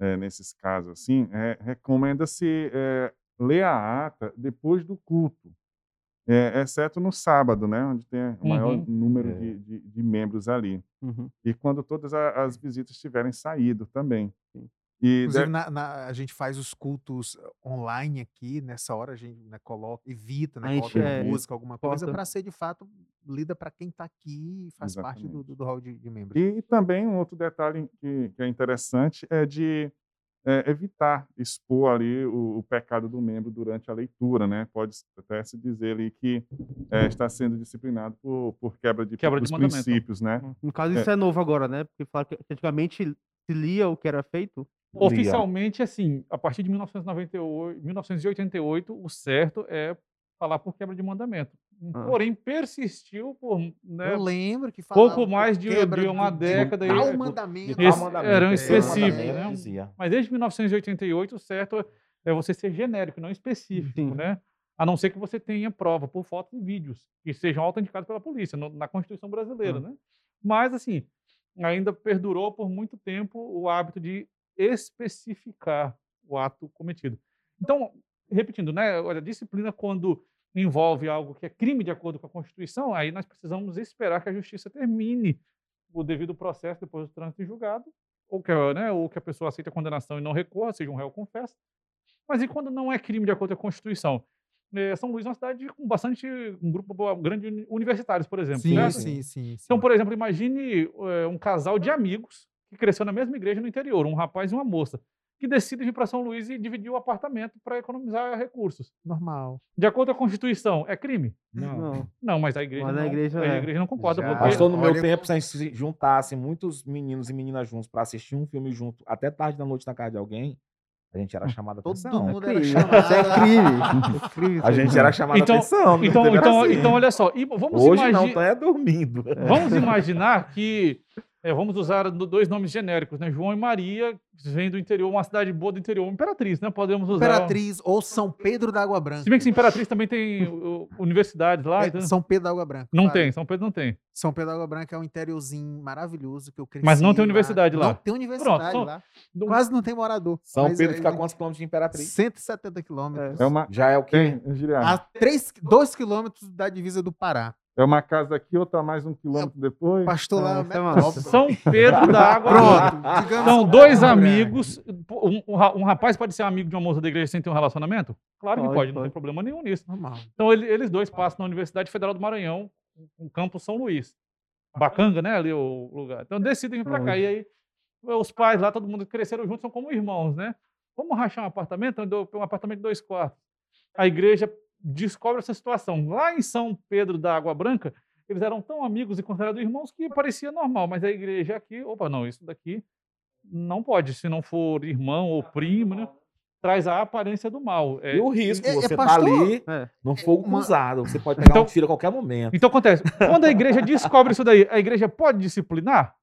eh, nesses casos assim, recomenda-se ler a ata depois do culto, eh, exceto no sábado, né, onde tem o maior Uhum. número É. de, de- de membros ali. Uhum. E quando todas as visitas tiverem saído também. Sim. E Inclusive, de- na- na- a gente faz os cultos online aqui, nessa hora a gente né, coloca, evita, né, coloca é, música, alguma coisa, para ser de fato lida para quem está aqui e faz parte do, Exatamente. do, do hall de, de membros. E também um outro detalhe que, que é interessante é de eh, evitar expor ali o, o pecado do membro durante a leitura, né? Pode até se dizer ali que eh, está sendo disciplinado por, por quebra de, Quebra de princípios, né? No caso, É. isso é novo agora, né? Porque fala que antigamente se lia o que era feito. Oficialmente, assim, a partir de 1998, 1988, o certo é falar por quebra de mandamento. Ah. Porém, persistiu por né, Eu lembro que pouco mais de- de uma de década tal aí, mandamento. De Esse tal mandamento, era um é, específico, mandamento né? Mas desde 1988, o certo é você ser genérico, não específico, Sim. né? A não ser que você tenha prova por fotos e vídeos que sejam autenticados pela polícia, no- na Constituição brasileira, Ah. né? Mas, assim, ainda perdurou por muito tempo o hábito de especificar o ato cometido. Então, repetindo, né? Olha, disciplina quando envolve algo que é crime de acordo com a Constituição, aí nós precisamos esperar que a justiça termine o devido processo depois do trânsito em julgado, ou que, a- né, ou que a pessoa aceite a condenação e não recorra, seja um réu confesso. Mas e quando não é crime de acordo com a Constituição? Eh, São Luís é uma cidade com bastante, um grupo grande de uni- universitários, por exemplo. Sim, certo? sim, sim, sim. Então, por exemplo, imagine eh, um casal de amigos que cresceu na mesma igreja no interior, um rapaz e uma moça. Que decidem vir para São Luís e dividir o apartamento para economizar recursos. Normal. De acordo com a Constituição, é crime? Não. Não, mas a igreja, Mas a não, igreja a é. igreja não concorda. Porque... Pastor, no meu Olha- tempo, se a gente se juntasse muitos meninos e meninas juntos pra assistir um filme junto até tarde da noite na casa de alguém, a gente era chamado a Todo atenção. mundo era Crime. chamado. Isso é crime. É A gente era chamado Então- a atenção. Então, era então, assim. então, olha só. e vamos Hoje não, imagi- então é dormindo. Vamos imaginar que é, vamos usar do- dois nomes genéricos, né? João e Maria, que vem do interior, uma cidade boa do interior, Imperatriz, né? Podemos usar. Imperatriz ou São Pedro da Água Branca. Se bem que Imperatriz também tem universidades lá. É, então- São Pedro da Água Branca. Não claro. tem, São Pedro não tem. São Pedro da Água Branca é um interiorzinho maravilhoso que eu cresci. Mas não tem universidade lá. Não tem universidade Pronto, são- lá. Não- Quase não tem morador. São Mas Pedro é- fica a quantos quilômetros de Imperatriz? 170 quilômetros. É uma. Já é o quê? Tem. A 3, 2 quilômetros da divisa do Pará. É uma casa aqui, outra mais um quilômetro depois. Pastor lá, Ah, é. São Pedro da Água. Pronto. digamos São dois amigos. Um, um ra- um rapaz pode ser amigo de uma moça da igreja sem ter um relacionamento? Claro que Pode, pode, não tem problema nenhum nisso. Normal. Então ele- eles dois passam na Universidade Federal do Maranhão, no campus São Luís. Bacanga, né? Ali o lugar. Então decidem vir pra cá. E aí os pais lá, todo mundo cresceram juntos, são como irmãos, né? Vamos rachar um apartamento? Dou um apartamento de dois quartos. A igreja descobre essa situação. Lá em São Pedro da Água Branca, eles eram tão amigos e considerados irmãos que parecia normal. Mas a igreja aqui, opa, não, isso daqui não pode, se não for irmão ou primo, né? Traz a aparência do mal. É, E o risco, É- é você tá ali É. no fogo uma- cruzado. Você pode pegar Então- um tiro a qualquer momento. Então acontece, quando a igreja descobre isso daí, a igreja pode disciplinar?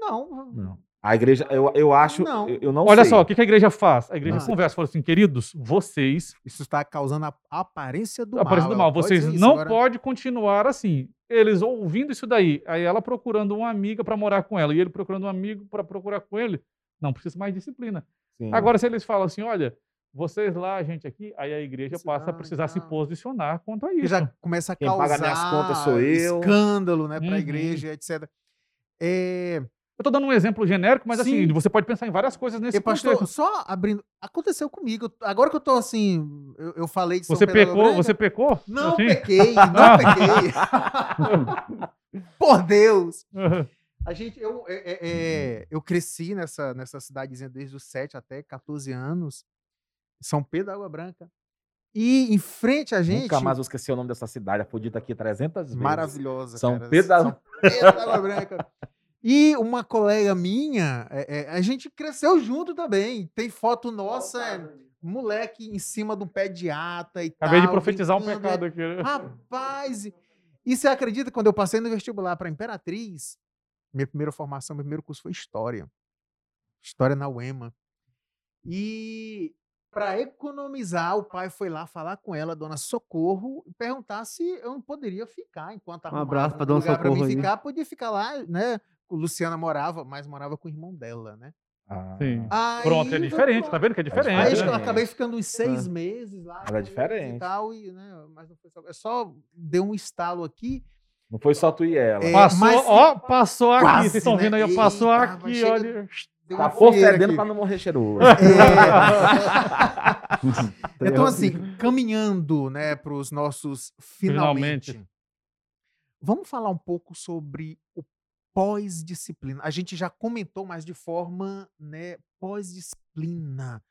Não. Não. A igreja, eu, eu acho, Não. eu, eu não Olha sei. só, o que a igreja faz? A igreja Ah. conversa, fala assim, queridos, vocês, Isso está causando a aparência do a aparência mal. do mal, Ela pode vocês isso não agora. podem continuar assim. Eles ouvindo isso daí, aí ela procurando uma amiga para morar com ela, e ele procurando um amigo para procurar com ele, não precisa mais disciplina. Sim. Agora, se eles falam assim, olha, vocês lá, a gente aqui, aí a igreja Isso, passa a não, precisar se não. posicionar quanto a Que isso. já começa a Quem causar paga minhas contas sou eu. escândalo, né, para Uhum. a igreja, etc. É, Eu tô dando um exemplo genérico, mas assim, Sim. você pode pensar em várias coisas nesse e pastor, contexto. só abrindo, aconteceu comigo. Agora que eu tô assim, eu, eu falei de São Você Pedro pecou, Branca. você pecou? Não Assim? pequei, não pequei. Por Deus. A gente, eu, é, é, é, eu cresci nessa, nessa cidadezinha desde os 7 até 14 anos, São Pedro da Água Branca. E em frente a gente. Nunca mais vou esquecer o nome dessa cidade. Foi dito aqui 300 vezes. Maravilhosa. São cara. Pedro da- São Pedro da Água Branca. E uma colega minha, é, é, a gente cresceu junto também. Tem foto nossa, é, moleque em cima de um pé de ata e Acabei de tal, profetizar um brincando, pecado aqui. né? Rapaz, e- e você acredita quando eu passei no vestibular para Imperatriz, minha primeira formação, meu primeiro curso foi História. História na UEMA. E para economizar, o pai foi lá falar com ela, dona Socorro, e perguntar se eu não poderia ficar enquanto arrumava abraço um dona lugar pra mim Socorro aí. ficar, podia ficar lá, né? O Luciana morava, mas morava com o irmão dela, né? Ah, Sim. Aí, Pronto, é diferente, tá vendo que é diferente? Aí diferente. eu né? acabei ficando uns seis Ah. meses lá. Era com eles diferente. E tal, e, né, mas não foi só, é só deu um estalo aqui. Não foi só tu e ela. É, Passou, mas- ó, passou aqui. Quase, Vocês estão né? vendo aí, ó, passou Eita, aqui, chega- olha. Deu Tá fedendo pra não morrer cheiroso. É. Então, assim, caminhando né, para os nossos finalmente, Finalmente. Vamos falar um pouco sobre o pós-disciplina. A gente já comentou, mas de forma né, pós-disciplina.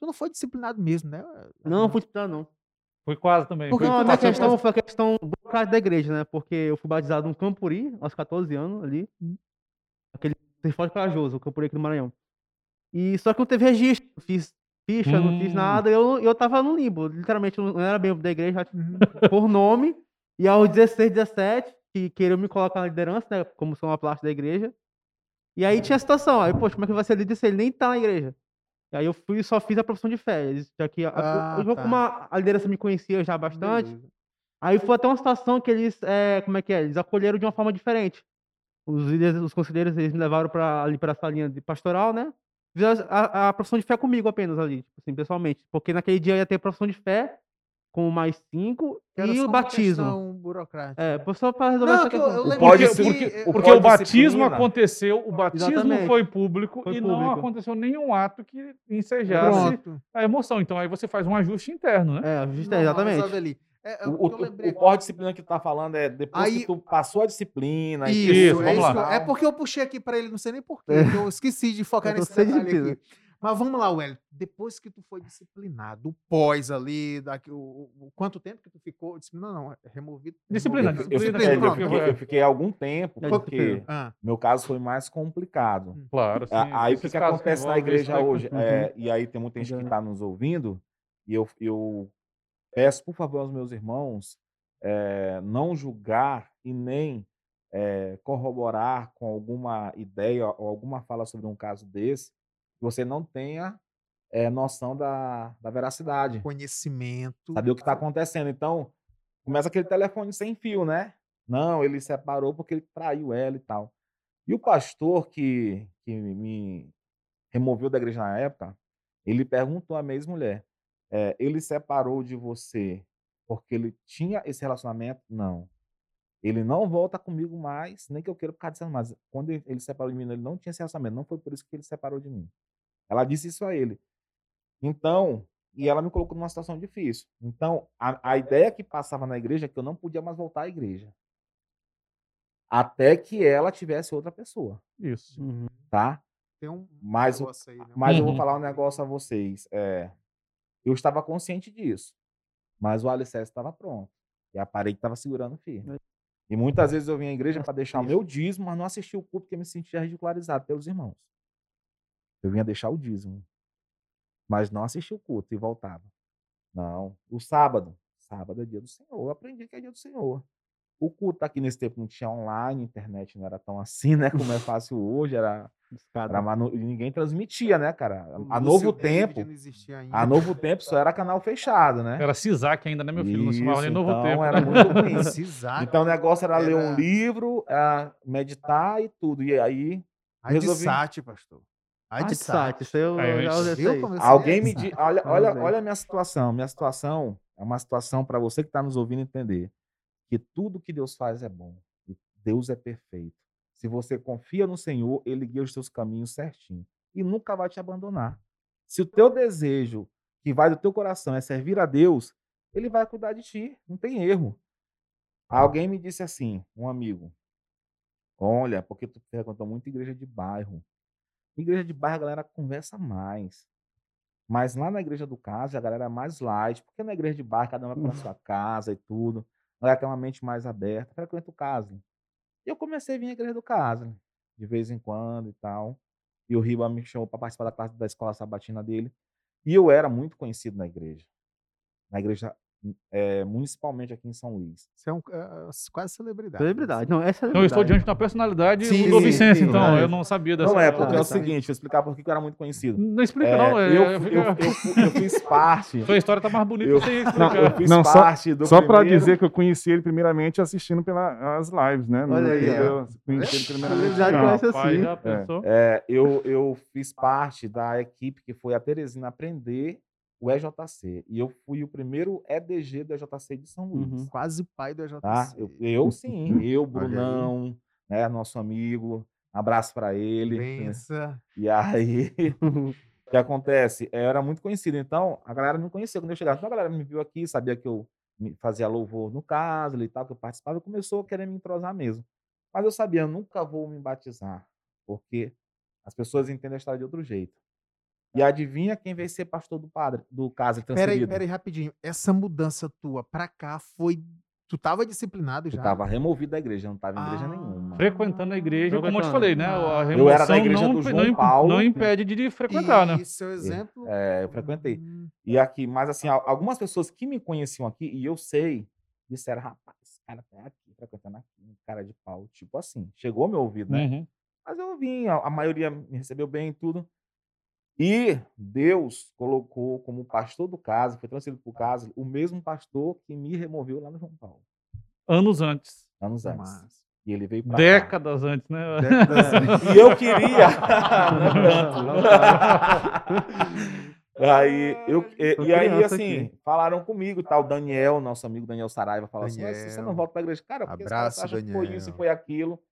Tu não foi disciplinado mesmo, né? Não, fui disciplinar, não. Foi quase também. Porque foi Não, a minha questão quase- foi a questão burocrática da igreja, né? Porque eu fui batizado no Campuri, aos 14 anos, ali. Aquele forte corajoso, o Campuri aqui do Maranhão. E só que não teve registro, não fiz ficha, não fiz Hum. nada, eu, eu tava no limbo. Literalmente, eu não era membro da igreja Uhum. por nome. E aos 16, 17, que queriam me colocar na liderança, né? Como sou uma parte da igreja. E aí tinha a situação, aí, poxa, como é que vai ser líder se ele nem tá na igreja? E aí eu fui e só fiz a profissão de fé. Já que a, Ah, eu, eu, tá. como a, a liderança me conhecia já bastante, Beleza. Aí foi até uma situação que eles, é, como é que é? Eles acolheram de uma forma diferente. Os líderes, os conselheiros, eles me levaram para ali para essa linha de pastoral, né? Fizeram a, a profissão de fé comigo apenas ali, tipo assim, pessoalmente. Porque naquele dia ia ter profissão de fé com mais cinco Era e o batismo. burocrática. É, só para resolver Não, essa que eu- questão. eu O lembro Porque, que- porque, é- o porque o pode batismo aconteceu, o batismo Exatamente. foi público Foi e não aconteceu nenhum ato que ensejasse Pronto. a emoção. Então aí você faz um ajuste interno, né? É, é, Normal, exatamente. É, é O, o que eu o, lembrei o pós-disciplina que tu tá falando é depois Aí- que tu passou a disciplina. e Isso, Isso, é, vamos isso eu- é porque eu puxei aqui pra ele, não sei nem porquê, que eu esqueci de focar Eu nesse detalhe disciplina. aqui. Mas vamos lá, Wellington. Depois que tu foi disciplinado, o pós ali, daqui, o, o- quanto tempo que tu ficou? Disciplinado não, é removido. Disciplina, removido. Eu eu eu fiquei algum tempo, É, porque. Ah, meu caso foi mais complicado. Claro. sim, A- Aí o que, que acontece na igreja né? hoje? É, e aí tem muita gente que Uhum. está nos ouvindo, e eu, eu peço, por favor, aos meus irmãos, é, não julgar e nem é, corroborar com alguma ideia ou alguma fala sobre um caso desse, você não tenha é, noção da, da veracidade, conhecimento. saber o que está acontecendo. Então, começa aquele telefone sem fio, né? Não, ele separou porque ele traiu ela e tal. E o pastor que, que me removeu da igreja na época, ele perguntou à minha ex-mulher: é, ele separou de você porque ele tinha esse relacionamento? Não. Ele não volta comigo mais, nem que eu queira por causa disso, mas quando ele ele separou de mim, ele não tinha esse relacionamento, não foi por isso que ele separou de mim. Ela disse isso a ele. Então, e ela me colocou numa situação difícil. Então, a, a ideia que passava na igreja é que eu não podia mais voltar à igreja. Até que ela tivesse outra pessoa, Isso. Uhum. tá? Tem um Mas negócio aí, né? Mas eu vou Uhum. falar um negócio a vocês. É, eu estava consciente disso, mas o alicerce estava pronto. E a parede estava segurando firme. E muitas vezes eu vinha à igreja para deixar o meu dízimo, mas não assistia o culto porque eu me sentia ridicularizado pelos irmãos. Eu vinha deixar o dízimo, mas não assistia o culto e voltava. Não. O sábado. Sábado é dia do Senhor. Eu aprendi que é dia do Senhor. O culto aqui nesse tempo não tinha online, internet não era tão assim, né? Como é fácil hoje, era Escada. era manu- e ninguém transmitia, né, cara? A Lúcio novo tempo, a novo tempo só era canal fechado, né? Era CISAC ainda, né, meu filho? Não se chamava nem Isso, Novo então Tempo. era né? muito ruim. Então o negócio era ler um Era- livro, era meditar e tudo. E aí A resolvi- Dissat, pastor. A Ah, de comecei alguém a me diz, olha, olha, olha a minha situação. Minha situação é uma situação para você que está nos ouvindo entender que tudo que Deus faz é bom. e Deus é perfeito. Se você confia no Senhor, Ele guia os seus caminhos certinho e nunca vai te abandonar. Se o teu desejo que vai do teu coração é servir a Deus, Ele vai cuidar de ti. Não tem erro. Alguém me disse assim, um amigo, olha, porque tu frequentou muito igreja de bairro. Igreja de bairro a galera conversa mais. Mas lá na igreja do caso, a galera é mais light, porque na igreja de bairro cada um vai para sua casa e tudo. A galera tem uma mente mais aberta, frequenta o caso. E eu comecei a vir à igreja do caso, de vez em quando e tal. E o Riba me chamou para participar da classe da escola sabatina dele. E eu era muito conhecido na igreja. Na igreja, eh, municipalmente aqui em São Luís. Você é um, é, quase celebridade. Celebridade. Não, é Então, celebridade. eu estou diante de uma personalidade Sim, do Vicente, sim, então. é. Eu não sabia dessa. Não é, porque é o seguinte, vou explicar por que que eu era muito conhecido. Não explica, É, não. é- eu, é- eu, eu- eu fiz parte. Sua história tá mais bonita Eu- sem Não. Eu fiz Não, só- parte do Só para dizer que eu conheci ele primeiramente assistindo pelas lives, né? Olha aí, eu conheci ele primeiramente. Conhece assim. já pensou? É, eu, eu fiz parte da equipe que foi a Teresina aprender o EJC. E eu fui o primeiro EDG do EJC de São Luís. Uhum. Quase pai do EJC. Tá? Eu, eu sim, eu. Brunão, né, nosso amigo. Abraço para ele. Pensa. E aí, o que acontece? Eu era muito conhecido, então a galera me conhecia quando eu chegava. Então a galera me viu aqui, sabia que eu fazia louvor no caso e tal, que eu participava, e começou a querer me entrosar mesmo. Mas eu sabia, eu nunca vou me batizar, porque as pessoas entendem a história de outro jeito. E adivinha quem veio ser pastor do padre, do caso Peraí, transferido? peraí, rapidinho. Essa mudança tua pra cá foi. Tu tava disciplinado Eu já? estava removido da igreja, eu não estava em igreja Ah. nenhuma. Frequentando a igreja, como eu te Frequentando. falei, né? A Eu remoção era da igreja não, do João não, Paulo. não impede de frequentar, né? E seu exemplo. É, eu frequentei. Hum, E aqui, mas assim, al- algumas pessoas que me conheciam aqui, e eu sei, disseram, rapaz, esse cara tá aqui, frequentando aqui, um cara de pau, tipo assim, chegou ao meu ouvido, né? Uhum. Mas eu vim, a, a maioria me recebeu bem e tudo. E Deus colocou como pastor do caso, foi transferido para o caso, o mesmo pastor que me removeu lá no João Paulo, Anos antes. anos antes. Massa. E ele veio para Décadas antes, né? Décadas E eu queria. Não tanto. aí, eu, e, e aí, assim, aqui. falaram comigo, tá? O Daniel, nosso amigo Daniel Saraiva, falou assim: "Mas você não Daniel. volta pra igreja? Cara, porque Abraço, cara acha que foi isso e Daniel. foi aquilo.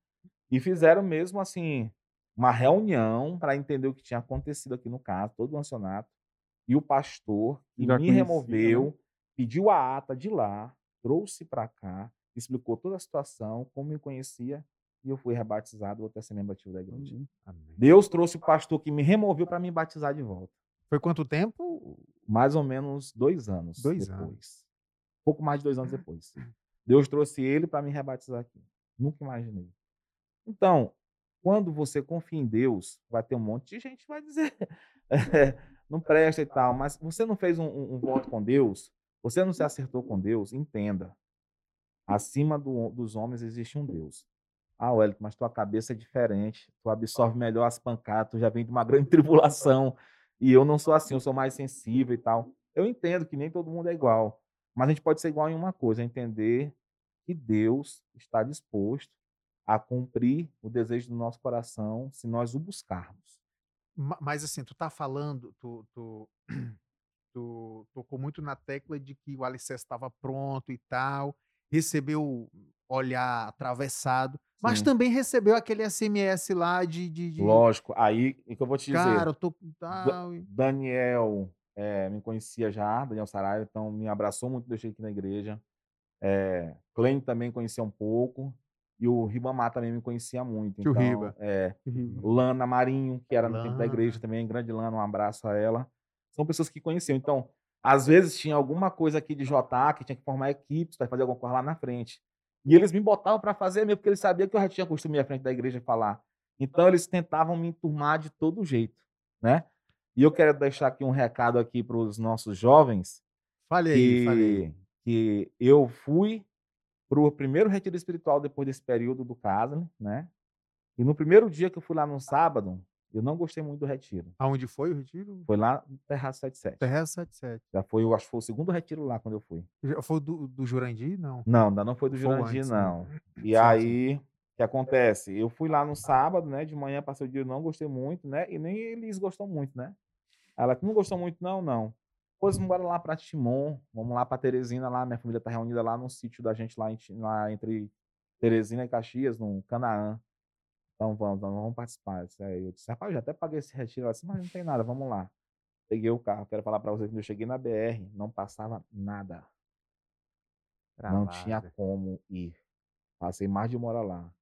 E fizeram mesmo, assim, uma reunião para entender o que tinha acontecido aqui no caso, todo o ancianato. E o pastor, que Já me conhecia, removeu, né? pediu a ata de lá, trouxe para cá, explicou toda a situação, como me conhecia, e eu fui rebatizado, vou até ser membro ativo da igreja. Amém. Deus trouxe o pastor que me removeu para me batizar de volta. Foi quanto tempo? Mais ou menos dois anos Dois depois. anos. Pouco mais de dois anos depois. Deus trouxe ele para me rebatizar aqui. Nunca imaginei. Então, quando você confia em Deus, vai ter um monte de gente que vai dizer "É, não presta e tal, mas você não fez um, um- um voto com Deus, você não se acertou com Deus, entenda. Acima do- dos homens existe um Deus. Ah, Wellington, mas tua cabeça é diferente, tu absorve melhor as pancadas, tu já vem de uma grande tribulação, e eu não sou assim, eu sou mais sensível e tal. Eu entendo que nem todo mundo é igual, mas a gente pode ser igual em uma coisa, é entender que Deus está disposto a cumprir o desejo do nosso coração se nós o buscarmos. Ma- Mas assim, tu tá falando, tu, tu, tu tocou muito na tecla de que o alicerce estava pronto e tal, recebeu olhar atravessado, mas Sim. também recebeu aquele SMS lá de, de, de, Lógico, aí o que eu vou te dizer. cara, eu tô e- Daniel eh, me conhecia já, Daniel Saraiva, então me abraçou muito, deixei aqui na igreja. É, Clem também conhecia um pouco. E o Ribamar também me conhecia muito. Tio então, Riba. É. Lana Marinho, que era no tempo da igreja Lana. também, grande Lana, um abraço a ela. São pessoas que conheciam. Então, às vezes tinha alguma coisa aqui de JA que tinha que formar equipes para fazer alguma coisa lá na frente. E eles me botavam para fazer mesmo, porque eles sabiam que eu já tinha costume à frente da igreja falar. Então, eles tentavam me enturmar de todo jeito, né? E eu quero deixar aqui um recado aqui para os nossos jovens, Fale aí, fale aí. que, que eu fui para o primeiro retiro espiritual depois desse período do Casle, né? E no primeiro dia que eu fui lá no sábado, eu não gostei muito do retiro. Aonde foi o retiro? Foi lá no Terraço 77. Terra 77. Já foi, eu acho que foi o segundo retiro lá quando eu fui. Já Foi do, do Jurandir? Não. Não, ainda não foi do Foi Jurandir, antes, né? não. E Sim, sim. aí, o que acontece? Eu fui lá no sábado, né? De manhã, passei o dia, eu não gostei muito, né? E nem eles gostam muito, né? Ela não gostou muito, não, não. Pois vamos embora lá para Timon, vamos lá para Teresina, lá, minha família tá reunida lá no sítio da gente lá, em lá entre Teresina e Caxias, no Canaã. Então vamos, vamos, vamos participar. Isso aí. Eu disse, rapaz, já até paguei esse retiro. Disse, mas não tem nada, vamos lá. Peguei o carro, quero falar para vocês que eu cheguei na BR, não passava nada. Não tinha Travada. como ir. Passei mais de uma hora lá.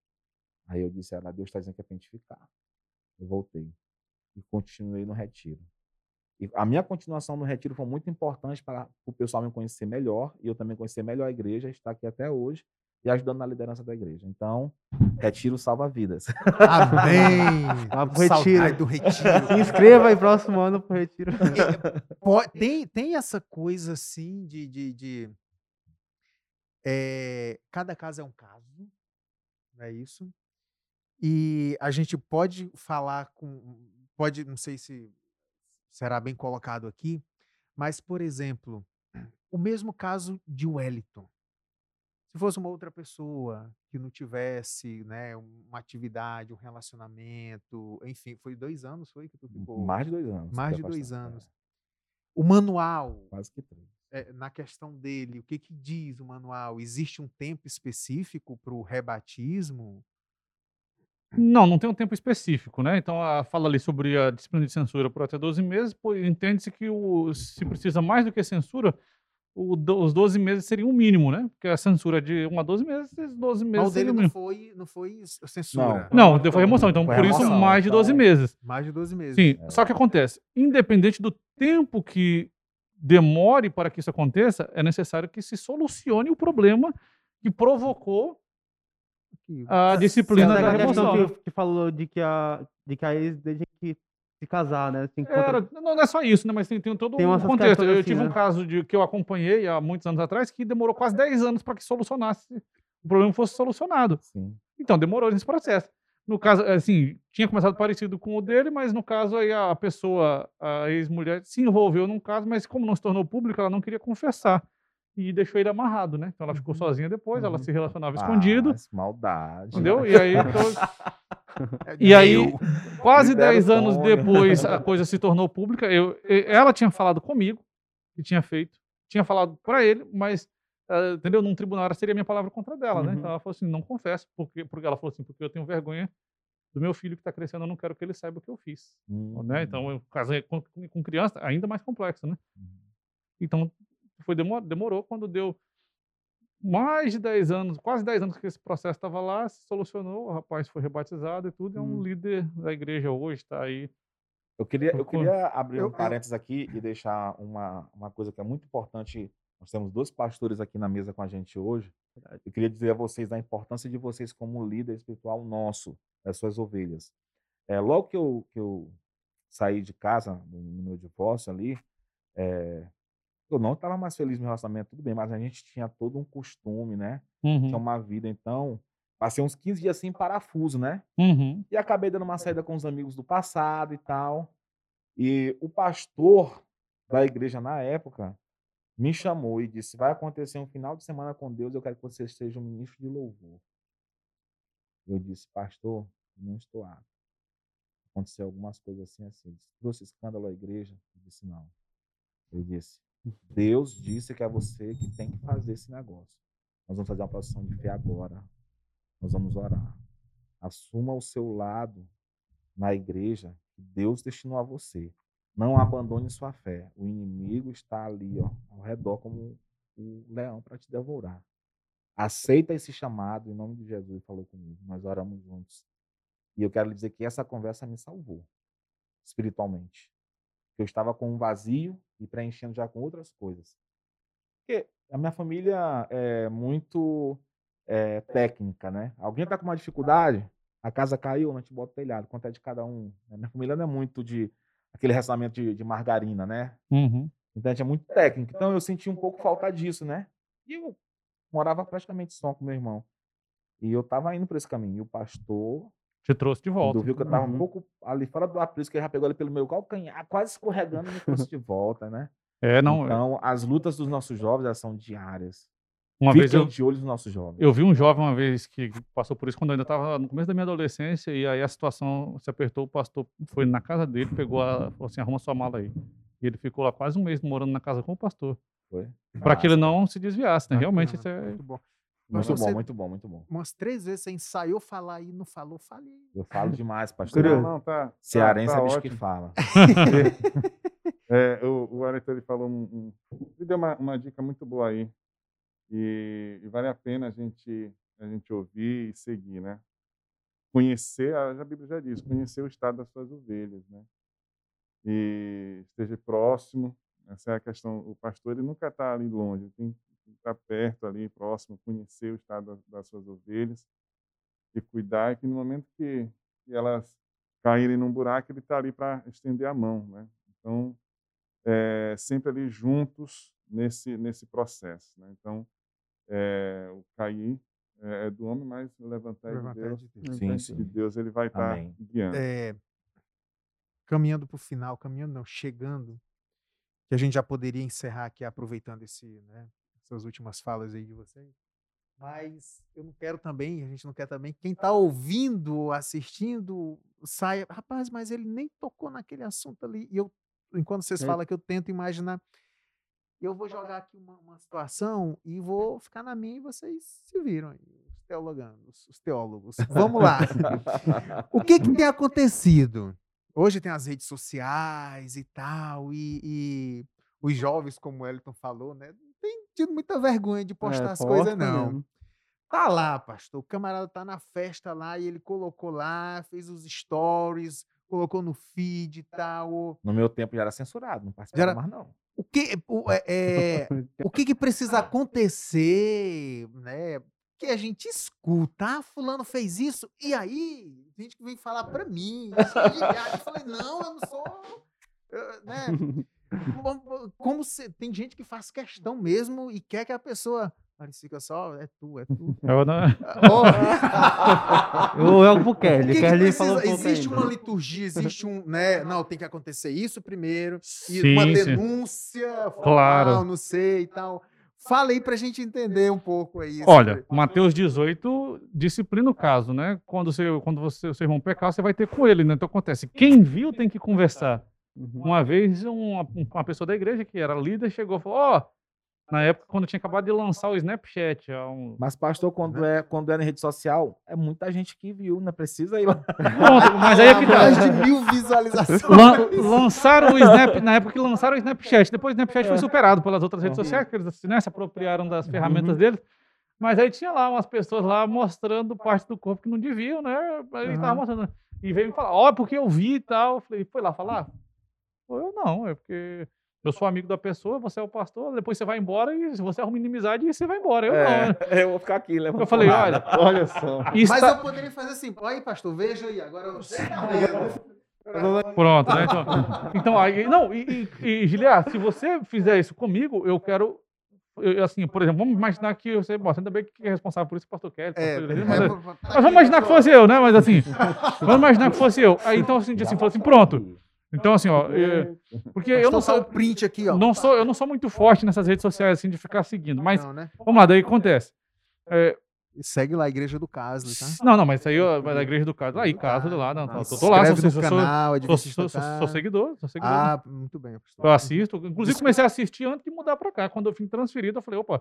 Aí eu disse, ela, Deus está dizendo que é pra gente ficar. Eu voltei. E continuei no retiro. E a minha continuação no retiro foi muito importante para o pessoal me conhecer melhor e eu também conhecer melhor a igreja, estar aqui até hoje e ajudando na liderança da igreja. Então, retiro salva vidas. Amém! Vá pro retiro. do retiro. Se inscreva aí próximo ano pro retiro. Tem, tem essa coisa assim de. de, de é, cada caso é um caso, não é isso? E a gente pode falar com. Pode, não sei se será bem colocado aqui, mas, por exemplo, o mesmo caso de Wellington. Se fosse uma outra pessoa que não tivesse né, uma atividade, um relacionamento, enfim, foi dois anos, foi que tu ficou? Mais de dois anos. Mais de dois é, anos. O manual, quase que três. é, na questão dele, o que, que diz o manual? Existe um tempo específico para o rebatismo? Não, não tem um tempo específico, né? Então, a, fala ali sobre a disciplina de censura por até 12 meses, entende-se que o, se precisa mais do que censura, o os 12 meses seriam o mínimo, né? Porque a censura é de 1 a 12 meses, esses 12 Mas meses o dele não mínimo. foi, não foi censura. Não, deu foi remoção, então Foi por isso remoção, mais de 12 então- meses. Mais de 12 meses. Sim, É. só que acontece, independente do tempo que demore para que isso aconteça, é necessário que se solucione o problema que provocou a disciplina Essa da é a questão remoção. que, que falou de que a, de que a ex tinha que se casar, né? Tem que Era, contra- não, não é só isso, né? Mas tem, tem todo Tem um contexto. Eu assim, tive um né? caso de, que eu acompanhei há muitos anos atrás que demorou quase 10 anos para que solucionasse, o problema fosse solucionado. Sim. Então, demorou nesse processo. No caso, assim, tinha começado parecido com o dele, mas no caso aí a pessoa, a ex-mulher, se envolveu num caso, mas como não se tornou público, ela não queria confessar. E deixou ele amarrado, né? Então ela ficou Uhum. sozinha depois, ela Uhum. se relacionava escondido, Ah, mas maldade. entendeu? E aí, então, e aí, quase Libera o 10 anos sonho. depois, a coisa se tornou pública. Eu, ela tinha falado comigo que tinha feito, tinha falado para ele, mas, ah, entendeu? Num tribunal era- seria minha palavra contra dela, né? Uhum. Então ela falou assim: não confesso, porque, porque ela falou assim: porque eu tenho vergonha do meu filho que está crescendo, eu não quero que ele saiba o que eu fiz. Hum, Né? Então, eu casei com, com criança, ainda mais complexo, né? Uhum. Então, foi demor, demorou quando deu mais de 10 anos, quase 10 anos que esse processo estava lá, se solucionou, o rapaz foi rebatizado e tudo, é um Hum. líder da igreja hoje, está aí. Eu queria, eu queria abrir Eu- um eu- parênteses aqui e deixar uma, uma coisa que é muito importante. Nós temos dois pastores aqui na mesa com a gente hoje. Eu queria dizer a vocês da importância de vocês como líder espiritual nosso, das suas ovelhas. É, logo que eu, que eu saí de casa, no, no meu divórcio ali, é, eu não estava mais feliz no relacionamento, tudo bem, mas a gente tinha todo um costume, né? Uhum, Tinha uma vida, então, passei uns 15 dias assim, em parafuso, né? uhum. E acabei dando uma saída com os amigos do passado e tal. E o pastor da igreja na época me chamou e disse: vai acontecer um final de semana com Deus, eu quero que você seja um ministro de louvor. Eu disse, pastor, não estou apto. Aconteceu algumas coisas assim, assim. Ele disse, trouxe escândalo à igreja? Eu disse, não. Ele disse, Deus disse que é você que tem que fazer esse negócio. Nós vamos fazer uma posição de fé agora. Nós vamos orar. Assuma o seu lado na igreja que Deus destinou a você. Não abandone sua fé. O inimigo está ali, ó, ao redor como o leão para te devorar. Aceita esse chamado em nome de Jesus, falou comigo. Nós oramos juntos. E eu quero lhe dizer que essa conversa me salvou espiritualmente. Eu estava com um vazio e preenchendo já com outras coisas. Porque a minha família é muito é, técnica, né? Alguém está com uma dificuldade, a casa caiu, a gente bota o telhado, quanto é de cada um. A minha família não é muito de aquele relacionamento de, de margarina, né? Uhum. Então a gente é muito técnico. Então eu senti um pouco falta disso, né? E eu morava praticamente só com meu irmão. E eu tava indo por esse caminho. E o pastor, Te trouxe de volta. quando viu que eu tava um Uhum. pouco ali fora do aprisco, ele já pegou ele pelo meu calcanhar, quase escorregando e me trouxe de volta, né? É, não. Então, as lutas dos nossos jovens, elas são diárias. Uma vez Fiquem eu, de olho nos nossos jovens. eu vi um jovem uma vez que passou por isso quando eu ainda estava no começo da minha adolescência e aí a situação se apertou, o pastor foi na casa dele, pegou a, falou assim, arruma sua mala aí. E ele ficou lá quase um mês morando na casa com o pastor, Foi? para que ele não se desviasse, né? Realmente isso Bacana, é Muito bom. Muito Você- bom, muito bom, muito bom. Umas três vezes você ensaiou falar e não falou, falei. Eu falo demais, pastor. Não, não, tá. tá- Cearense tá é bicho que fala. É, o, o Wellington ele falou um, um- ele deu uma, uma dica muito boa aí e, e vale a pena a gente a gente ouvir e seguir, né? Conhecer, a, a Bíblia já diz, conhecer o estado das suas ovelhas, né? E esteja próximo. Essa é a questão. O pastor ele nunca está ali longe, ele tem estar perto ali, próximo, conhecer o estado das, das suas ovelhas e cuidar que no momento que, que elas caírem num buraco ele está ali para estender a mão, né? Então é, sempre ali juntos nesse nesse processo. Né? Então, é, o cair é, é do homem, mas o levantar é de Levantar Deus. de Deus. Sim, E sim. Deus ele vai estar Amém. guiando. É, caminhando para o final, caminhando não, chegando, que a gente já poderia encerrar aqui aproveitando esse, né, essas últimas falas aí de vocês. Mas eu não quero também, a gente não quer também, quem está ouvindo, assistindo, saia, rapaz, mas ele nem tocou naquele assunto ali. E eu, enquanto vocês É. falam que eu tento imaginar, eu vou jogar aqui uma, uma situação e vou ficar na minha e vocês se viram aí, os teólogos. Vamos lá. O que, que tem acontecido? Hoje tem as redes sociais e tal, e, e os jovens, como o Elton falou, né? Tido muita vergonha de postar É, as coisas, não. mesmo. Tá lá, pastor. O camarada tá na festa lá e ele colocou lá, fez os stories, colocou no feed e tal. No meu tempo já era censurado, não Já participava era- mais não. O que, o, é, é, o que, que precisa acontecer, né? Que a gente escuta, ah, fulano fez isso, e aí, gente que vem falar pra mim, eu falei, não, eu não sou, eh, né? Como- se, tem gente que faz questão mesmo e quer que a pessoa, Maricica só, é tu, é tu. Eu não- Ó, Eu é o o Kelly. que Kelly falou um Existe uma liturgia, existe um, né? Não, tem que acontecer isso primeiro, e Sim, uma denúncia, formal, Claro. não sei e tal. Fala aí pra gente entender um pouco aí. Olha, sobre- Mateus 18 disciplina o caso, né? Quando, você, quando você, seu irmão pecar, você vai ter com ele, né? Então acontece, quem viu tem que conversar. Uhum. Uma vez, uma, uma pessoa da igreja, que era líder, chegou e falou, ó, na época, quando tinha acabado de lançar o Snapchat, há um... Mas, pastor, quando é, quando é na rede social, é muita gente que viu, não precisa ir lá. Pronto, mas aí é que tá. Mais de mil visualizações. Lan- lançaram o Snap, na época que lançaram o Snapchat. Depois o Snapchat foi superado pelas outras redes Uhum. sociais, porque eles né, se apropriaram das ferramentas deles. Mas aí tinha lá umas pessoas lá mostrando parte do corpo que não deviam, né? Ele tava mostrando. E veio me falar, ó, porque eu vi e tal. Eu falei, foi lá falar? Eu não, é porque eu sou amigo da pessoa, você é o pastor, depois você vai embora e se você arruma inimizade, você vai embora. Eu não. né? É, eu vou ficar aqui, levando Eu falei, olha, Olha só. Mas tá- eu poderia fazer assim, aí pastor, veja aí, agora eu Pronto, né? Então, então aí, não, e, e, e Giliar, se você fizer isso comigo, eu quero, eu, assim, por exemplo, vamos imaginar que você, bom, ainda bem que é responsável por isso o pastor Kelly, É, pastor é, mas, é, mas vamos imaginar que fosse eu, né? Mas assim, vamos imaginar que fosse eu. Aí então, assim, assim, falou assim, pronto. Então, assim, ó, é, porque eu não sou, tá o print aqui, ó. não sou, eu não sou muito forte nessas redes sociais, assim, de ficar seguindo, mas Não, né? vamos lá, daí acontece. É, Segue lá a Igreja do Caso, tá? não, não, mas isso aí ó, vai da igreja do caso. Aí, caso lá, não, tô, tô lá, sou, sou, canal, sou, sou, sou, sou seguidor, sou seguidor. Ah, muito bem, pastor. Eu assisto. Inclusive, comecei a assistir antes de mudar pra cá. Quando eu fui transferido, eu falei, opa,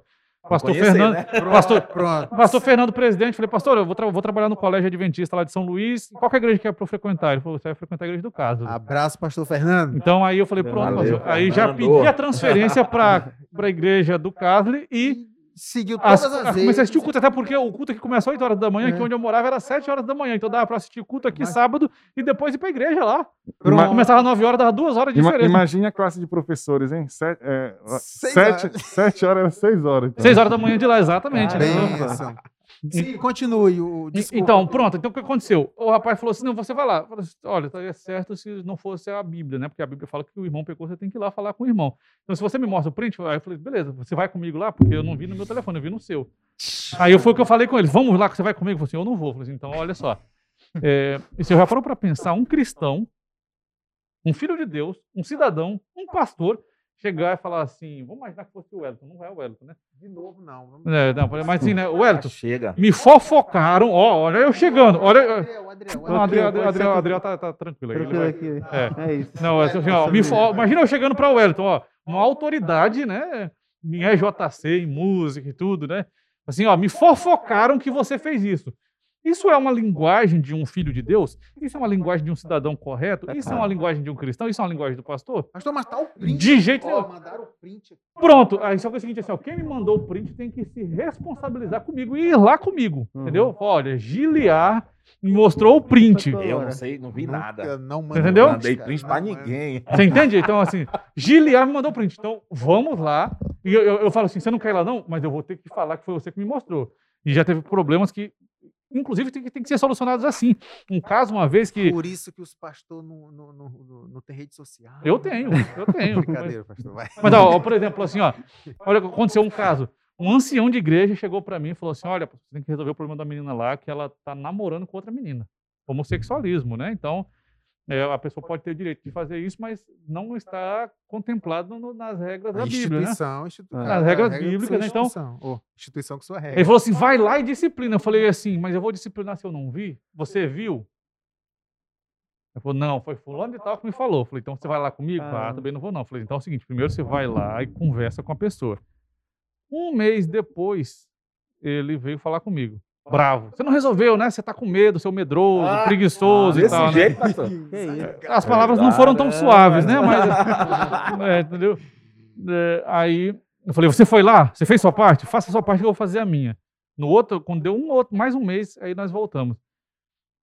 pastor Conhecer, Fernando. né? Pastor, Pronto. pastor Fernando Presidente, falei, pastor, eu vou, tra- vou trabalhar no colégio adventista lá de São Luís. Qual que é a igreja que é pra eu frequentar? Ele falou, você vai frequentar a igreja do caso. Abraço, pastor Fernando. Então aí eu falei, pronto, Valeu, pastor. Aí já pedi a transferência pra, pra igreja do Casle e Seguiu as, todas as vezes. comecei a assistir o culto, até porque o culto aqui começou às 8 horas da manhã, É. que onde eu morava era 7 horas da manhã. Então dava pra assistir culto aqui Mas- sábado e depois ir pra igreja lá. Pronto. Começava às 9 horas, dava 2 horas de Ima- diferença. imagine a classe de professores, hein? Sete, é, Seis sete, horas. sete horas era seis horas. então. 6 horas da manhã de lá, exatamente. né? Sim, continue. O, desculpa. Então, pronto. Então, o que aconteceu? O rapaz falou assim, não, você vai lá. Eu falei assim, Olha, estaria certo se não fosse a Bíblia, né? Porque a Bíblia fala que o irmão pecou, você tem que ir lá falar com o irmão. Então, se você me mostra o print, aí eu falei, beleza, você vai comigo lá? Porque eu não vi no meu telefone, eu vi no seu. Aí eu foi o que eu falei com ele, vamos lá que você vai comigo? Ele falou assim, eu não vou. Eu falei assim, então, olha só. É, e você já parou para pensar, um cristão, um filho de Deus, um cidadão, um pastor, chegar e falar assim, vamos imaginar que fosse o Wellington, não é o Wellington, né? De novo, não. Vamos... É, não, mas assim, né, o Ah, Wellington, chega. me fofocaram, ó, olha eu chegando, olha... Adriel, Adriel, Não, Adriel, Adriel, ser- Adriel tá, tá tranquilo. aí, Tranquilo vai- aqui. É. É isso. Não, é assim, ó, me fo- imagina eu chegando para o Wellington, ó, uma autoridade, né, em EJC, em música e tudo, né? Assim, ó, me fofocaram que você fez isso. Isso é uma linguagem de um filho de Deus? Isso é uma linguagem de um cidadão correto? Isso é uma linguagem de um cristão? Isso é uma linguagem do pastor? Pastor, mas tá o print. De jeito nenhum. mandaram o print aqui. Pronto. Aí só que é o seguinte, assim, ó, quem me mandou o print tem que se responsabilizar comigo e ir lá comigo, Uhum. entendeu? Olha, Giliar me mostrou o print. Eu não sei, não vi Nunca, nada. Não Você entendeu? Mandei print manda. ninguém. Você entende? Então, assim, Giliar me mandou o print. Então, vamos lá. E eu, eu, eu falo assim: você não quer ir lá, não? Mas eu vou ter que falar que foi você que me mostrou. E já teve problemas que, inclusive, tem, que- tem que ser solucionados assim. Um caso, uma vez que. Por isso que os pastores não, não, não, não, tem rede social. Eu tenho, eu tenho. Brincadeira, pastor. Vai. Mas, ó, por exemplo, assim, ó, olha, aconteceu um caso. Um ancião de igreja chegou pra mim e falou assim: olha, você tem que resolver o problema da menina lá, que ela tá namorando com outra menina. Homossexualismo, né? Então, é, a pessoa pode ter o direito de fazer isso, mas não está contemplado no- nas regras A da Bíblia, né? instituição, institu- As cara, a regras regra bíblicas, né? Então- instituição. Ô, instituição com sua regra. Ele falou assim: vai lá e disciplina. Eu falei assim, mas eu vou disciplinar se eu não vi? Você viu? Ele falou, não, foi fulano de tal que me falou. Eu falei, então você vai lá comigo? Ah, Caramba. também não vou não. Eu falei, então é o seguinte, primeiro você vai lá e conversa com a pessoa. Um mês depois, ele veio falar comigo. Bravo. Você não resolveu, né? Você tá com medo, seu medroso, Ah, preguiçoso e Desse tal, né? jeito, isso? As palavras não foram tão É, suaves, né? é. Mas, é, entendeu? É, aí eu falei, você foi lá? Você fez sua parte? Faça a sua parte que eu vou fazer a minha. No outro, quando deu um outro, mais um mês, aí nós voltamos.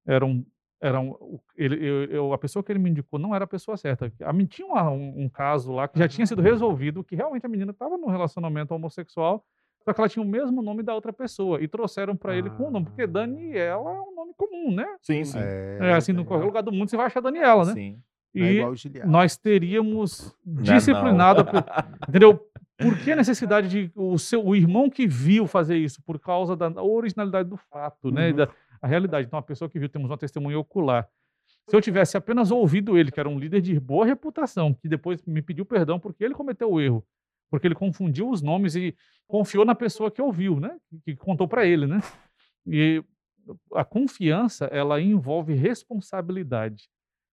Era um, era um, ele, eu, eu- a pessoa que ele me indicou não era a pessoa certa. A, mim- tinha uma- um, um caso lá que já tinha sido resolvido, que realmente a menina estava num relacionamento homossexual, só que ela tinha o mesmo nome da outra pessoa e trouxeram para ele com o nome, porque Daniela é um nome comum, né? Sim, sim. É, É, assim, em qualquer lugar do mundo você vai achar Daniela, né? Sim. não é E igual o Giliar. nós teríamos Não é disciplinado, a não. pe- entendeu? Por que a necessidade de o seu o irmão que viu fazer isso por causa da originalidade do fato, né, Uhum. da a realidade. Então a pessoa que viu temos uma testemunha ocular. Se eu tivesse apenas ouvido ele, que era um líder de boa reputação, que depois me pediu perdão porque ele cometeu o erro, porque ele confundiu os nomes e confiou na pessoa que ouviu, né, que contou para ele, né? E a confiança, ela envolve responsabilidade.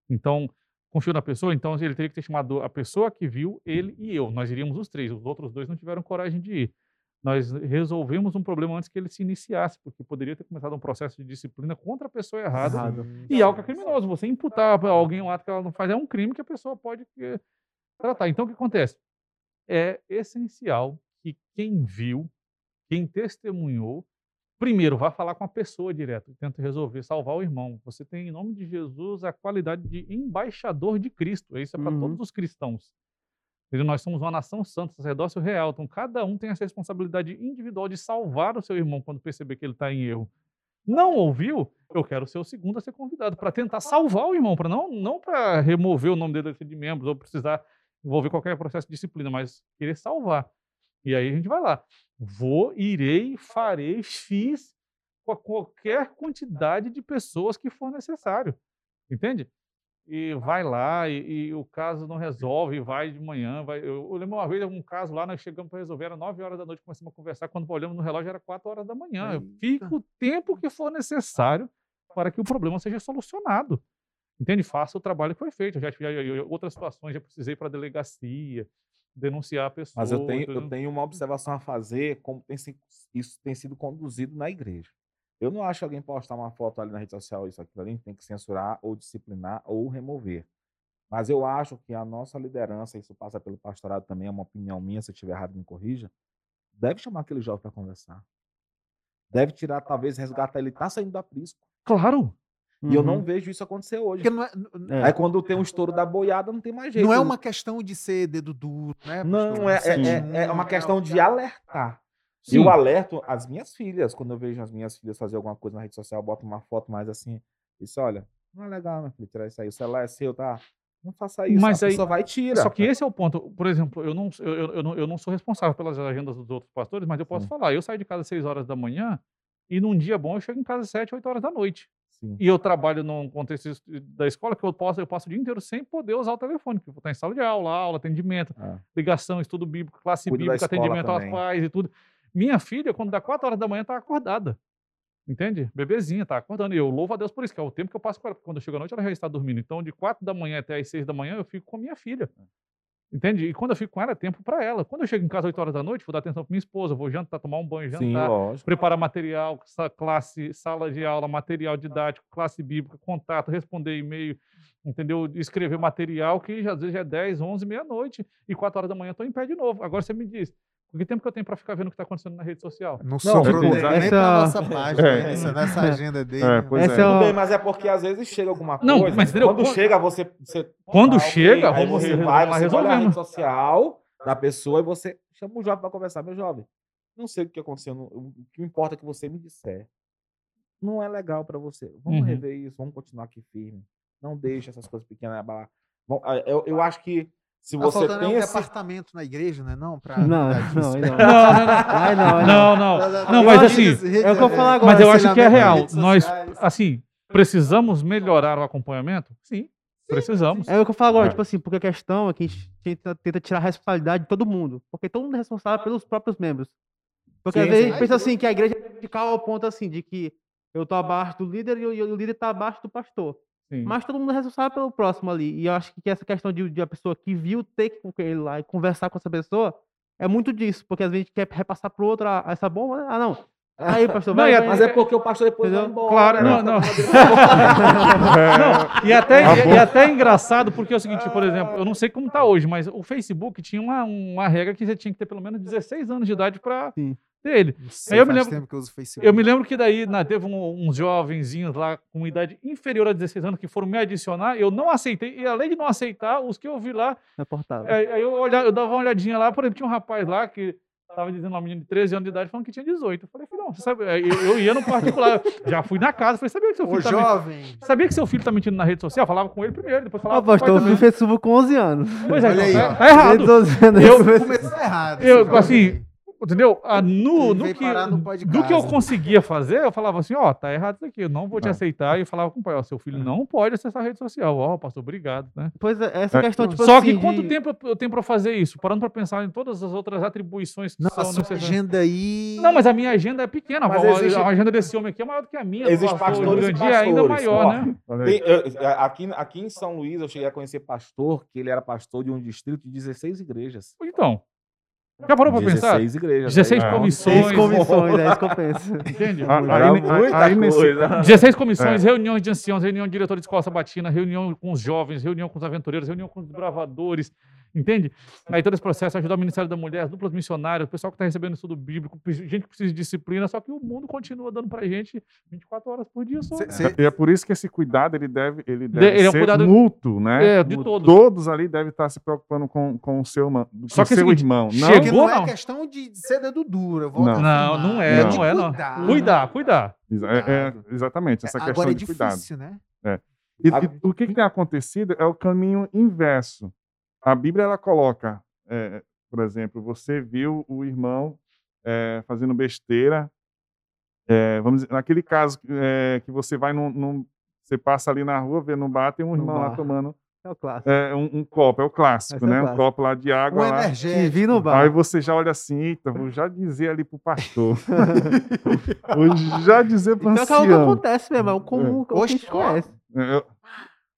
Então, confiou na pessoa, então ele teria que ter chamado a pessoa que viu, ele e eu. Nós iríamos os três. Os outros dois não tiveram coragem de ir. Nós resolvemos um problema antes que ele se iniciasse, porque poderia ter começado um processo de disciplina contra a pessoa errada. Errado. E algo é criminoso. Você imputar para alguém um ato que ela não faz é um crime que a pessoa pode eh, tratar. Então, o que acontece? É essencial que quem viu, quem testemunhou, primeiro, vai falar com a pessoa direto, tenta resolver, salvar o irmão. Você tem, em nome de Jesus, a qualidade de embaixador de Cristo. Isso é para Uhum. todos os cristãos. Entendeu? Nós somos uma nação santa, sacerdócio real. Então, cada um tem essa responsabilidade individual de salvar o seu irmão quando perceber que ele está em erro. Não ouviu? Eu quero ser o segundo a ser convidado para tentar salvar o irmão, para não, não para remover o nome dele de membros ou precisar envolver qualquer processo de disciplina, mas querer salvar. E aí a gente vai lá. Vou, irei, farei, fiz com qualquer quantidade de pessoas que for necessário. Entende? E vai lá, e, e o caso não resolve, vai de manhã. Vai, eu, eu lembro uma vez, um caso lá, nós chegamos para resolver, era 9 horas da noite, começamos a conversar. Quando olhamos no relógio, era 4 horas da manhã. Eu fico o tempo que for necessário para que o problema seja solucionado. Entende? Faça o trabalho que foi feito. Eu já tive outras situações, já precisei para a delegacia, denunciar a pessoa. Mas eu tenho, eu tenho uma observação a fazer, como tem isso tem sido conduzido na igreja. Eu não acho que alguém postar uma foto ali na rede social, isso aqui ali, tem que censurar, ou disciplinar, ou remover. Mas eu acho que a nossa liderança, isso passa pelo pastorado também, é uma opinião minha, se eu estiver errado, me corrija, deve chamar aquele jovem para conversar. Deve tirar, talvez, resgatar ele, tá saindo do aprisco. Claro! E eu não Uhum. vejo isso acontecer hoje. Não é, É. Aí quando tem um estouro da boiada, não tem mais jeito. não é uma questão de ser dedo duro, né? Não, é, é, é- é uma questão de alertar. Sim. Eu alerto as minhas filhas, quando eu vejo as minhas filhas fazer alguma coisa na rede social, eu boto uma foto mais assim, isso, olha, não é legal, meu filho, tirar isso aí, o celular é seu, tá? Não faça isso, Mas a aí- pessoa vai e tira. Só que esse é o ponto. Por exemplo, eu não, eu, eu, eu não, eu não sou responsável pelas agendas dos outros pastores, mas eu posso Sim. falar. Eu saio de casa às 6 horas da manhã e num dia bom eu chego em casa às 7, 8 horas da noite. Sim. E eu trabalho num contexto es- da escola que eu posso, eu passo o dia inteiro sem poder usar o telefone, porque eu vou estar em sala de aula, aula, atendimento, Ah. ligação, estudo bíblico, classe Cuido bíblica, atendimento aos pais e tudo. Minha filha, quando dá 4 horas da manhã, tá acordada. Entende? Bebezinha, tá acordando. E eu louvo a Deus por isso, que é o tempo que eu passo com ela. Quando eu chego à noite, ela já está dormindo. Então, de 4 da manhã até as 6 da manhã, eu fico com a minha filha. Entende? E quando eu fico com ela, é tempo para ela. Quando eu chego em casa às 8 horas da noite, vou dar atenção para minha esposa, vou jantar, tomar um banho, Sim, jantar, lógico. preparar material, classe, sala de aula, material didático, classe bíblica, contato, responder e-mail, entendeu? Escrever material que às vezes já é 10, 11, meia-noite e 4 horas da manhã estou em pé de novo. Agora você me diz, que tempo que eu tenho para ficar vendo o que está acontecendo na rede social? Não sobrou essa- nem pra essa- nossa página, É. nessa, nessa agenda dele. É, né? pois Essa é. é Tudo bem, mas é porque às vezes chega alguma coisa. Não, mas entendeu? Quando Quando- chega, você. você Quando ah, chega, aí vamos você resolver vai, lá, você a rede social da pessoa e você chama o jovem para conversar. Meu jovem, não sei o que aconteceu. não- O que importa é que você me disser. Não é legal para você. Vamos Uhum. rever isso, vamos continuar aqui firme. Não deixe essas coisas pequenas abalar. Bom, ah, eu, eu acho que se Tá você faltando tem um esse. departamento na igreja, né? Não, pra Não, não, não. Não, não, não. Não, Não, não. Não, mas assim, é o que eu falo agora, Mas eu acho que é nas real. Nós, assim, precisamos melhorar o acompanhamento? Sim, precisamos. É o que eu falo agora, É. tipo assim, porque a questão é que a gente tenta, tenta tirar a responsabilidade de todo mundo. Porque todo mundo é responsável pelos próprios membros. Porque às Sim, vezes a gente pensa assim, que a igreja é vertical ao ponto assim, de que eu tô abaixo do líder e o, e o líder tá abaixo do pastor. Sim. Mas todo mundo é responsável pelo próximo ali. E eu acho que essa questão de, de a pessoa que viu ter que ele lá e conversar com essa pessoa é muito disso. Porque às vezes a gente quer repassar pro outro ah, essa bomba. né? Ah, não. Aí, pastor, Não, vai, a- vai, Mas é porque o pastor depois vai Entendeu? embora. Claro, né? não, não. É, Não, e até, Tá e, e até é engraçado, porque é o seguinte, por exemplo, eu não sei como tá hoje, mas o Facebook tinha uma, uma regra que você tinha que ter pelo menos 16 anos de idade para Sim. ter ele. Não sei, eu me lembro- eu. Eu me lembro que daí na, teve um- uns jovenzinhos lá com idade inferior a 16 anos que foram me adicionar, eu não aceitei, e além de não aceitar, os que eu vi lá, reportável. é, aí eu, olhava, eu dava uma olhadinha lá, por exemplo, tinha um rapaz lá que tava dizendo uma menina de 13 anos de idade falando que tinha 18. Eu falei, filhão, você sabe, aí eu, eu ia no particular, já fui na casa, falei, sabia que seu filho Ô, tá mentindo? jovem. Sabia que seu filho tá mentindo na rede social? Falava com ele primeiro, depois Ah, falava com o pai pastor, eu também. fui Facebook com 11 anos. Pois é, Olha aí, tá, tá errado. Desde 12 anos, Eu- Começou errado. Eu, assim. Entendeu? Ah, no, no que, do que eu conseguia fazer, eu falava assim, ó, tá errado isso aqui, eu não vou te É. aceitar. E eu falava com o pai, ó, seu filho não pode acessar a rede social. Ó, pastor, obrigado, né? Pois é, essa É. questão, tipo Só assim, que quanto de- tempo eu- tenho pra fazer isso? Parando pra pensar em todas as outras atribuições que Não, são necessárias. agenda aí. Não, mas a minha agenda é pequena. Mas a, existe- a agenda desse homem aqui é maior do que a minha. pastor pastores e é ainda pastores, maior, ó. né? Tem- eu- aqui, aqui em São Luís, eu cheguei a conhecer pastor, que ele era pastor de um distrito de 16 igrejas. Então, já parou pra pensar? 16 igrejas. 16 aí, É. ó. comissões, Seis comissões, é isso que eu penso. entende? Aí- é aí- muita aí nesse- coisa. 16 comissões, É. reuniões de anciãos, reunião de diretor de escola sabatina, reunião com os jovens, reunião com os aventureiros, reunião com os bravadores, Entende? Aí todo esse processo, ajudar o Ministério da Mulher, as duplas missionárias, o pessoal que está recebendo estudo bíblico, gente que precisa de disciplina, só que o mundo continua dando pra gente 24 horas por dia só. Cê, cê... E é por isso que esse cuidado ele deve, ele deve ele é ser cuidado... mútuo, né? É, de todos. Todos ali devem estar se preocupando com, com o seu, com só que é seu seguinte, irmão. Não, chegou, não é questão de ser dedo duro. Não. não, não é, não, não é, não. Cuidar, cuidar. É, é, exatamente, essa questão Agora é de difícil, cuidado. né? É. E, e, o que, que, tem acontecido é o caminho inverso. A Bíblia ela coloca, é, por exemplo, você viu o irmão é, fazendo besteira. É, vamos dizer, naquele caso é, que você vai num, num, você passa ali na rua, vê no bar, tem um irmão lá tomando é o clássico. É, um, um, copo, é o clássico, né? Um copo lá de água. Um lá. energético. no bar. Aí você já olha assim, eita, vou já dizer ali pro pastor. vou já dizer pro então, ancião. Então é o que acontece mesmo, é o comum, é. o que a gente conhece. Eu...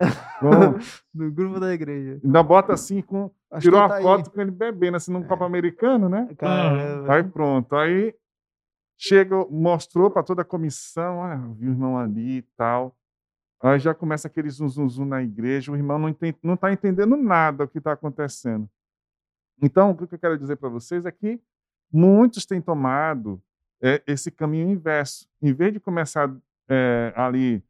no grupo da igreja. Ainda bota assim, com, tirou uma tá foto aí. com ele bebendo, assim, num é. copo americano, né? Caramba. Aí pronto. Aí chega, mostrou para toda a comissão, olha, vi o irmão ali e tal. Aí já começa aquele zum, zum, zum na igreja, o irmão não está entendendo nada do que está acontecendo. Então, o que eu quero dizer para vocês é que muitos têm tomado é, esse caminho inverso. Em vez de começar é, ali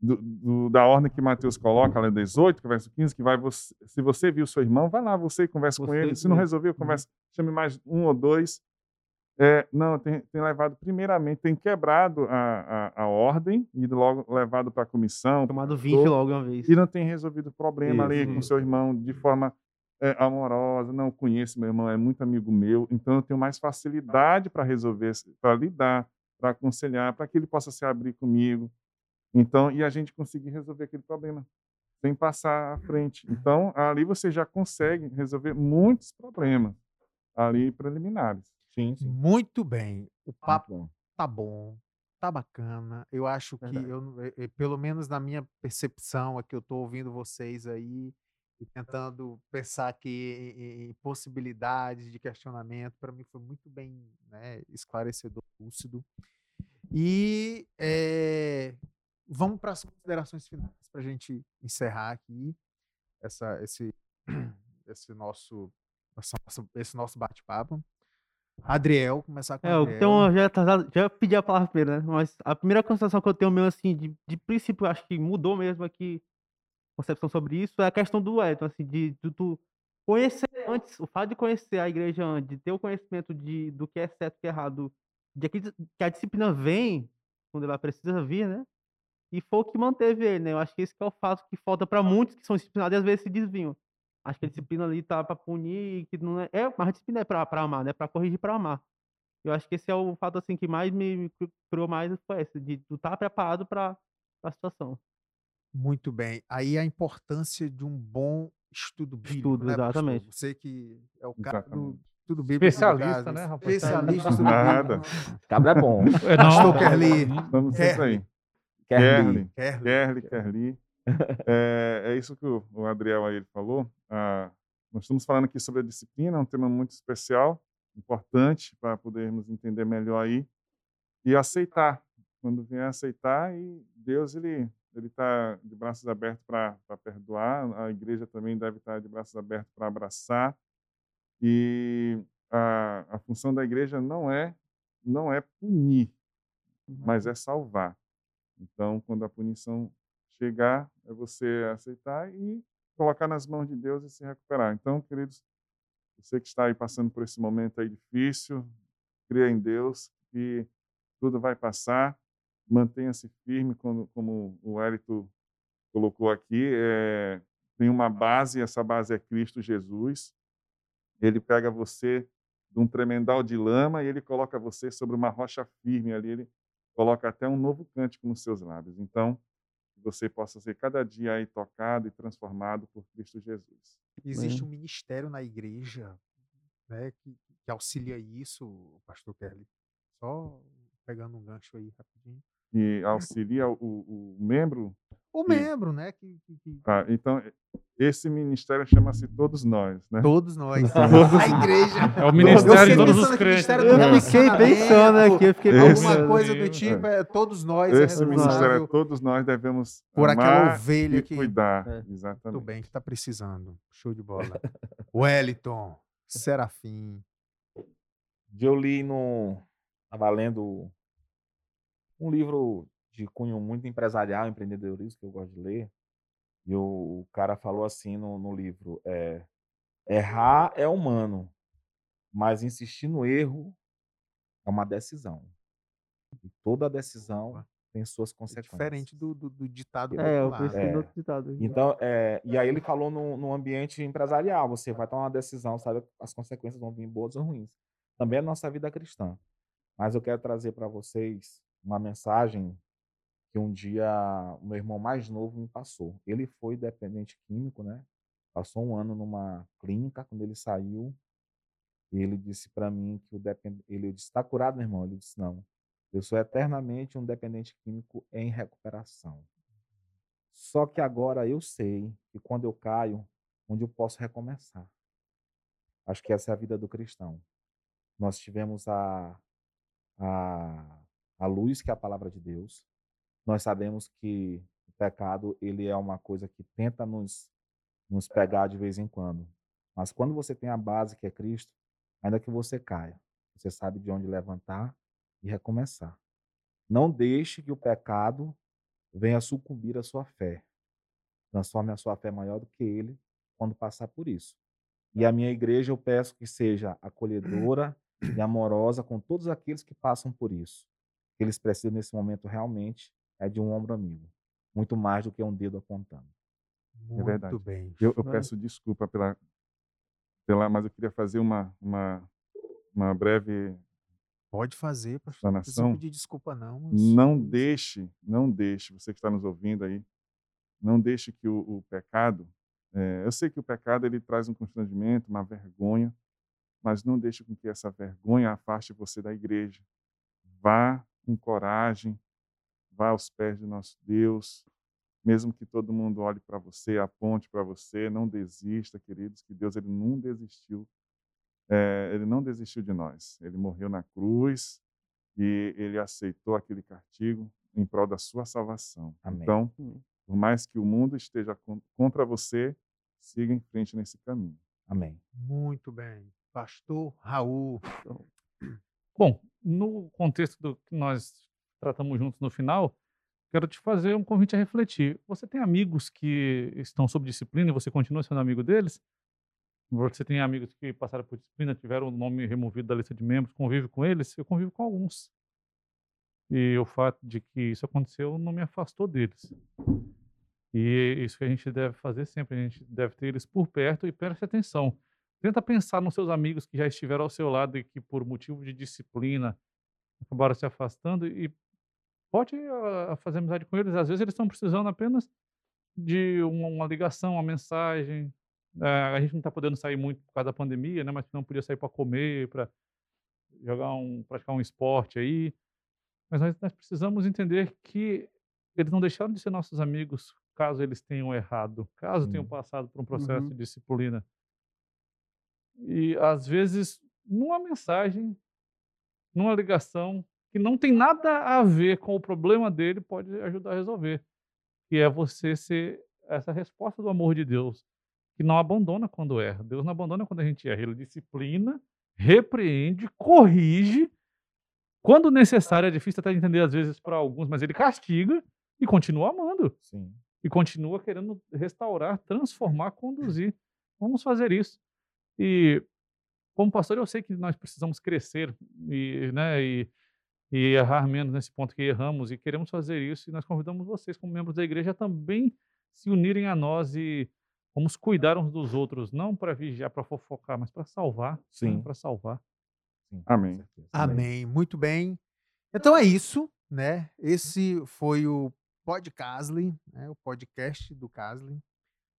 do, do, da ordem que Mateus coloca, ali 18, que verso 15, que vai você, se você viu seu irmão, vai lá você conversa você com ele. Se não resolveu, conversa, chame mais um ou dois. É, não, tem, tem, levado, primeiramente, tem quebrado a, a, a ordem e logo levado para a comissão. Tomado 20 logo uma vez. E não tem resolvido o problema Isso. ali com seu irmão de forma é, amorosa. Não conheço meu irmão, é muito amigo meu, então eu tenho mais facilidade para resolver, para lidar, para aconselhar, para que ele possa se abrir comigo. Então, e a gente conseguir resolver aquele problema sem passar à frente. Então, ali você já consegue resolver muitos problemas ali preliminares. Sim, sim. Muito bem. O papo bom. tá bom, tá bacana. Eu acho que, eu, eh, eh, pelo menos na minha percepção, aqui eu estou ouvindo vocês aí e tentando pensar aqui em, em possibilidades de questionamento. Para mim foi muito bem né, esclarecedor, lúcido. E é, vamos para as considerações finais para a gente encerrar aqui essa, esse, esse nosso, esse nosso bate-papo. Adriel, começar com é, Adriel. Então, já, já pedi a palavra primeiro, né? Mas a primeira constatação que eu tenho mesmo, assim, de, de princípio, acho que mudou mesmo aqui concepção sobre isso, é a questão do Elton, assim, de, de tu conhecer antes, o fato de conhecer a igreja antes, de ter o conhecimento de, do que é certo e que é errado, de que, que a disciplina vem quando ela precisa vir, né? E foi o que manteve ele, né? Eu acho que esse que é o fato que falta para muitos que são disciplinados e às vezes se desviam. Acho que a disciplina ali tá para punir, que não é, é, mas a disciplina é para amar, né? Para corrigir, para amar. Eu acho que esse é o fato assim que mais me criou mais foi esse, de tu estar tá preparado para a situação. Muito bem. Aí a importância de um bom estudo bíblico, estudo, né, exatamente. Pastor? Você que é o cara do estudo bíblico. Especialista, né, rapaz? Especialista Nada. Cabra é bom. É, Pastor Kerli. Vamos sempre aí. Kerli. Kerli, Kerli. É, é isso que o, o Adriel aí falou. Ah, nós estamos falando aqui sobre a disciplina, um tema muito especial, importante para podermos entender melhor aí e aceitar. Quando vier aceitar, e Deus ele ele está de braços abertos para perdoar, a igreja também deve estar de braços abertos para abraçar. E a, a função da igreja não é não é punir, mas é salvar. Então, quando a punição chegar, é você aceitar e colocar nas mãos de Deus e se recuperar. Então, queridos, você que está aí passando por esse momento aí difícil, creia em Deus que tudo vai passar. Mantenha-se firme, como, como o Hélito colocou aqui. É, tem uma base, essa base é Cristo Jesus. Ele pega você de um tremendal de lama e ele coloca você sobre uma rocha firme ali. Ele coloca até um novo cântico nos seus lábios. Então, que você possa ser cada dia aí tocado e transformado por Cristo Jesus. Existe um ministério na igreja né, que, que auxilia isso, pastor Kelly. Só pegando um gancho aí rapidinho. E auxilia o, o membro? O membro, né? Que, que, que... Ah, então, esse ministério chama-se Todos Nós, né? Todos nós. Todos a igreja. É o ministério de Eu fiquei todos os pensando crentes. Eu fiquei pensando relacionamento, aqui, eu fiquei Esse- Alguma pensando. coisa do tipo, é, todos nós é Esse responsável ministério é Todos Nós devemos por aquela amar ovelha e que cuidar. É. Exatamente. Muito bem, que tá precisando. Show de bola. Wellington, Serafim. Eu li no. Estava lendo um livro de cunho muito empresarial, empreendedorismo, que eu gosto de ler. E o, o cara falou assim no, no livro: é, errar é humano, mas insistir no erro é uma decisão. E toda decisão tem suas É consequências. diferente do, do, do ditado É, eu pensei É. no outro ditado. aqui. Então, é, e aí ele falou no, no ambiente empresarial, você vai tomar uma decisão, sabe? As consequências vão vir boas ou ruins. Também é a nossa vida cristã. Mas eu quero trazer para vocês uma mensagem que um dia o meu irmão mais novo me passou. Ele foi dependente químico, né? Passou um ano numa clínica, quando ele saiu, ele disse para mim que o depend... ele disse, está curado, meu irmão? Ele disse, não. Eu sou eternamente um dependente químico em recuperação. Só que agora eu sei que quando eu caio, onde eu posso recomeçar. Acho que essa é a vida do cristão. Nós tivemos a, a, a luz, que é a palavra de Deus. Nós sabemos que o pecado ele é uma coisa que tenta nos, nos pegar de vez em quando. Mas quando você tem a base que é Cristo, ainda que você caia, você sabe de onde levantar e recomeçar. Não deixe que o pecado venha sucumbir à sua fé. Transforme a sua fé maior do que ele quando passar por isso. E a minha igreja eu peço que seja acolhedora e amorosa com todos aqueles que passam por isso. Eles precisam nesse momento realmente é de um ombro amigo, muito mais do que um dedo apontando. Muito verdade. bem. Eu, eu Vai. peço desculpa pela, pela, mas eu queria fazer uma, uma, uma breve Pode fazer, pastor. Não precisa pedir desculpa, não. mas- Não deixe, não deixe, você que está nos ouvindo aí, não deixe que o, o pecado, eh, eu sei que o pecado ele traz um constrangimento, uma vergonha, mas não deixe com que essa vergonha afaste você da igreja. Vá com coragem, vá aos pés de nosso Deus, mesmo que todo mundo olhe para você, aponte para você, não desista, queridos, que Deus ele não desistiu, eh, ele não desistiu de nós. Ele morreu na cruz, e ele aceitou aquele castigo em prol da sua salvação. Amém. Então, Hum. por mais que o mundo esteja con- contra você, siga em frente nesse caminho. Amém. Muito bem. Pastor Raul. Bom, no contexto do que nós tratamos juntos no final, quero te fazer um convite a refletir. Você tem amigos que estão sob disciplina e você continua sendo amigo deles? Você tem amigos que passaram por disciplina, tiveram o nome removido da lista de membros, convive com eles? Eu convivo com alguns. E o fato de que isso aconteceu não me afastou deles. E isso que a gente deve fazer sempre, a gente deve ter eles por perto e preste atenção. Tenta pensar nos seus amigos que já estiveram ao seu lado e que por motivo de disciplina acabaram se afastando e pode ah, fazer amizade com eles. Às vezes eles estão precisando apenas de uma, uma ligação, uma mensagem. Ah, a gente não está podendo sair muito por causa da pandemia, né? Mas não podia sair para comer, para jogar um, praticar um esporte aí. Mas nós, nós precisamos entender que eles não deixaram de ser nossos amigos caso eles tenham errado, caso tenham Sim. passado por um processo Uhum. de disciplina. E às vezes, numa mensagem, numa ligação que não tem nada a ver com o problema dele, pode ajudar a resolver. Que é você ser essa resposta do amor de Deus, que não abandona quando erra. Deus não abandona quando a gente erra. Ele disciplina, repreende, corrige. Quando necessário, é difícil até entender às vezes para alguns, mas ele castiga e continua amando Sim. e continua querendo restaurar, transformar, conduzir. Vamos fazer isso. E como pastor, eu sei que nós precisamos crescer e, né, e, e errar menos nesse ponto que erramos e queremos fazer isso. E nós convidamos vocês, como membros da igreja, a também se unirem a nós e vamos cuidar uns dos outros, não para vigiar, para fofocar, mas para salvar. Sim. Para salvar. Sim, com Amém. certeza. Amém. Muito bem. Então é isso, né? Esse foi o Pod Casley, né? o podcast do Casley,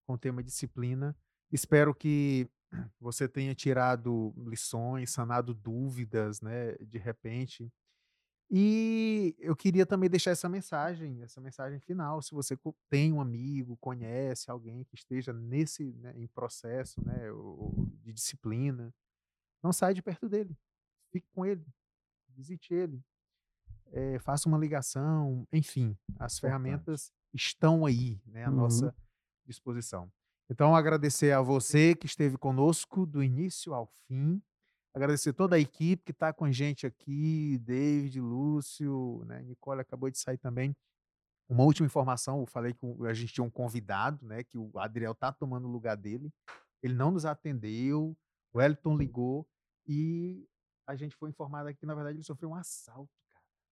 com o tema disciplina. Espero que você tenha tirado lições, sanado dúvidas, né? De repente. E eu queria também deixar essa mensagem, essa mensagem final. Se você tem um amigo, conhece alguém que esteja nesse né, em processo né, de disciplina, não saia de perto dele. Fique com ele, visite ele, é, faça uma ligação, enfim, as ferramentas estão aí, né, à uhum. nossa disposição. Então, agradecer a você que esteve conosco do início ao fim. Agradecer toda a equipe que está com a gente aqui, David, Lúcio, né? Nicole acabou de sair também. Uma última informação, eu falei que a gente tinha um convidado, né? Que o Adriel está tomando o lugar dele. Ele não nos atendeu, o Elton ligou e a gente foi informado aqui que, na verdade, ele sofreu um assalto.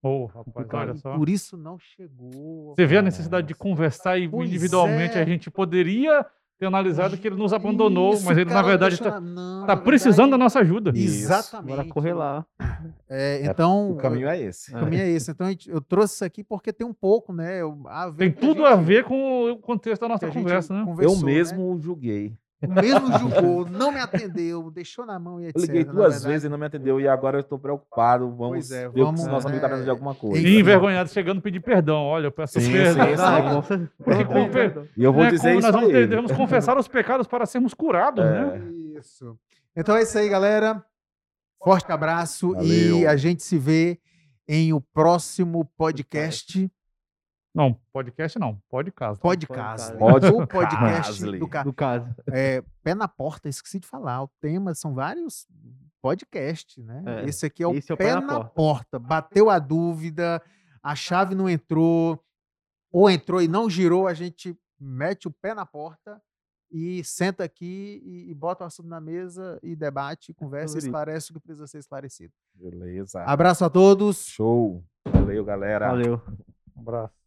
Oh, rapaz, olha só. Por isso não chegou. Você vê a necessidade de conversar e pois individualmente é. a gente poderia ter analisado que ele nos abandonou, Isso, mas ele, na verdade, está tá precisando da nossa ajuda. Exatamente. Bora correr lá. É, é, então, o caminho é esse. O caminho é esse. Então, eu trouxe isso aqui porque tem um pouco, né? A tem tudo a, gente, a ver com o contexto da nossa conversa, né? Eu mesmo né? julguei. O mesmo julgou, não me atendeu, deixou na mão e etc. Eu liguei duas vezes e não me atendeu e agora eu estou preocupado. Vamos é, ver vamos, se nosso amigo está precisando de alguma coisa. E envergonhado chegando pedir perdão. Olha, eu peço sim, perdão. Sim, sim. E eu vou é, dizer isso nós vamos, devemos confessar os pecados para sermos curados, é. né? Isso. Então é isso aí, galera. Forte abraço Valeu. e a gente se vê em o próximo podcast. Não, podcast não, podcast. Podcast. Pode o podcast do, ca... do caso. É, pé na porta, esqueci de falar. O tema são vários podcasts, né? É, esse aqui é o, esse é o pé, pé, na, porta. porta. Bateu a dúvida, a chave não entrou, ou entrou e não girou, a gente mete o pé na porta e senta aqui e, e bota o assunto na mesa e debate, conversa, e esclarece o que precisa ser esclarecido. Beleza. Abraço a todos. Show. Valeu, galera. Valeu. Um abraço.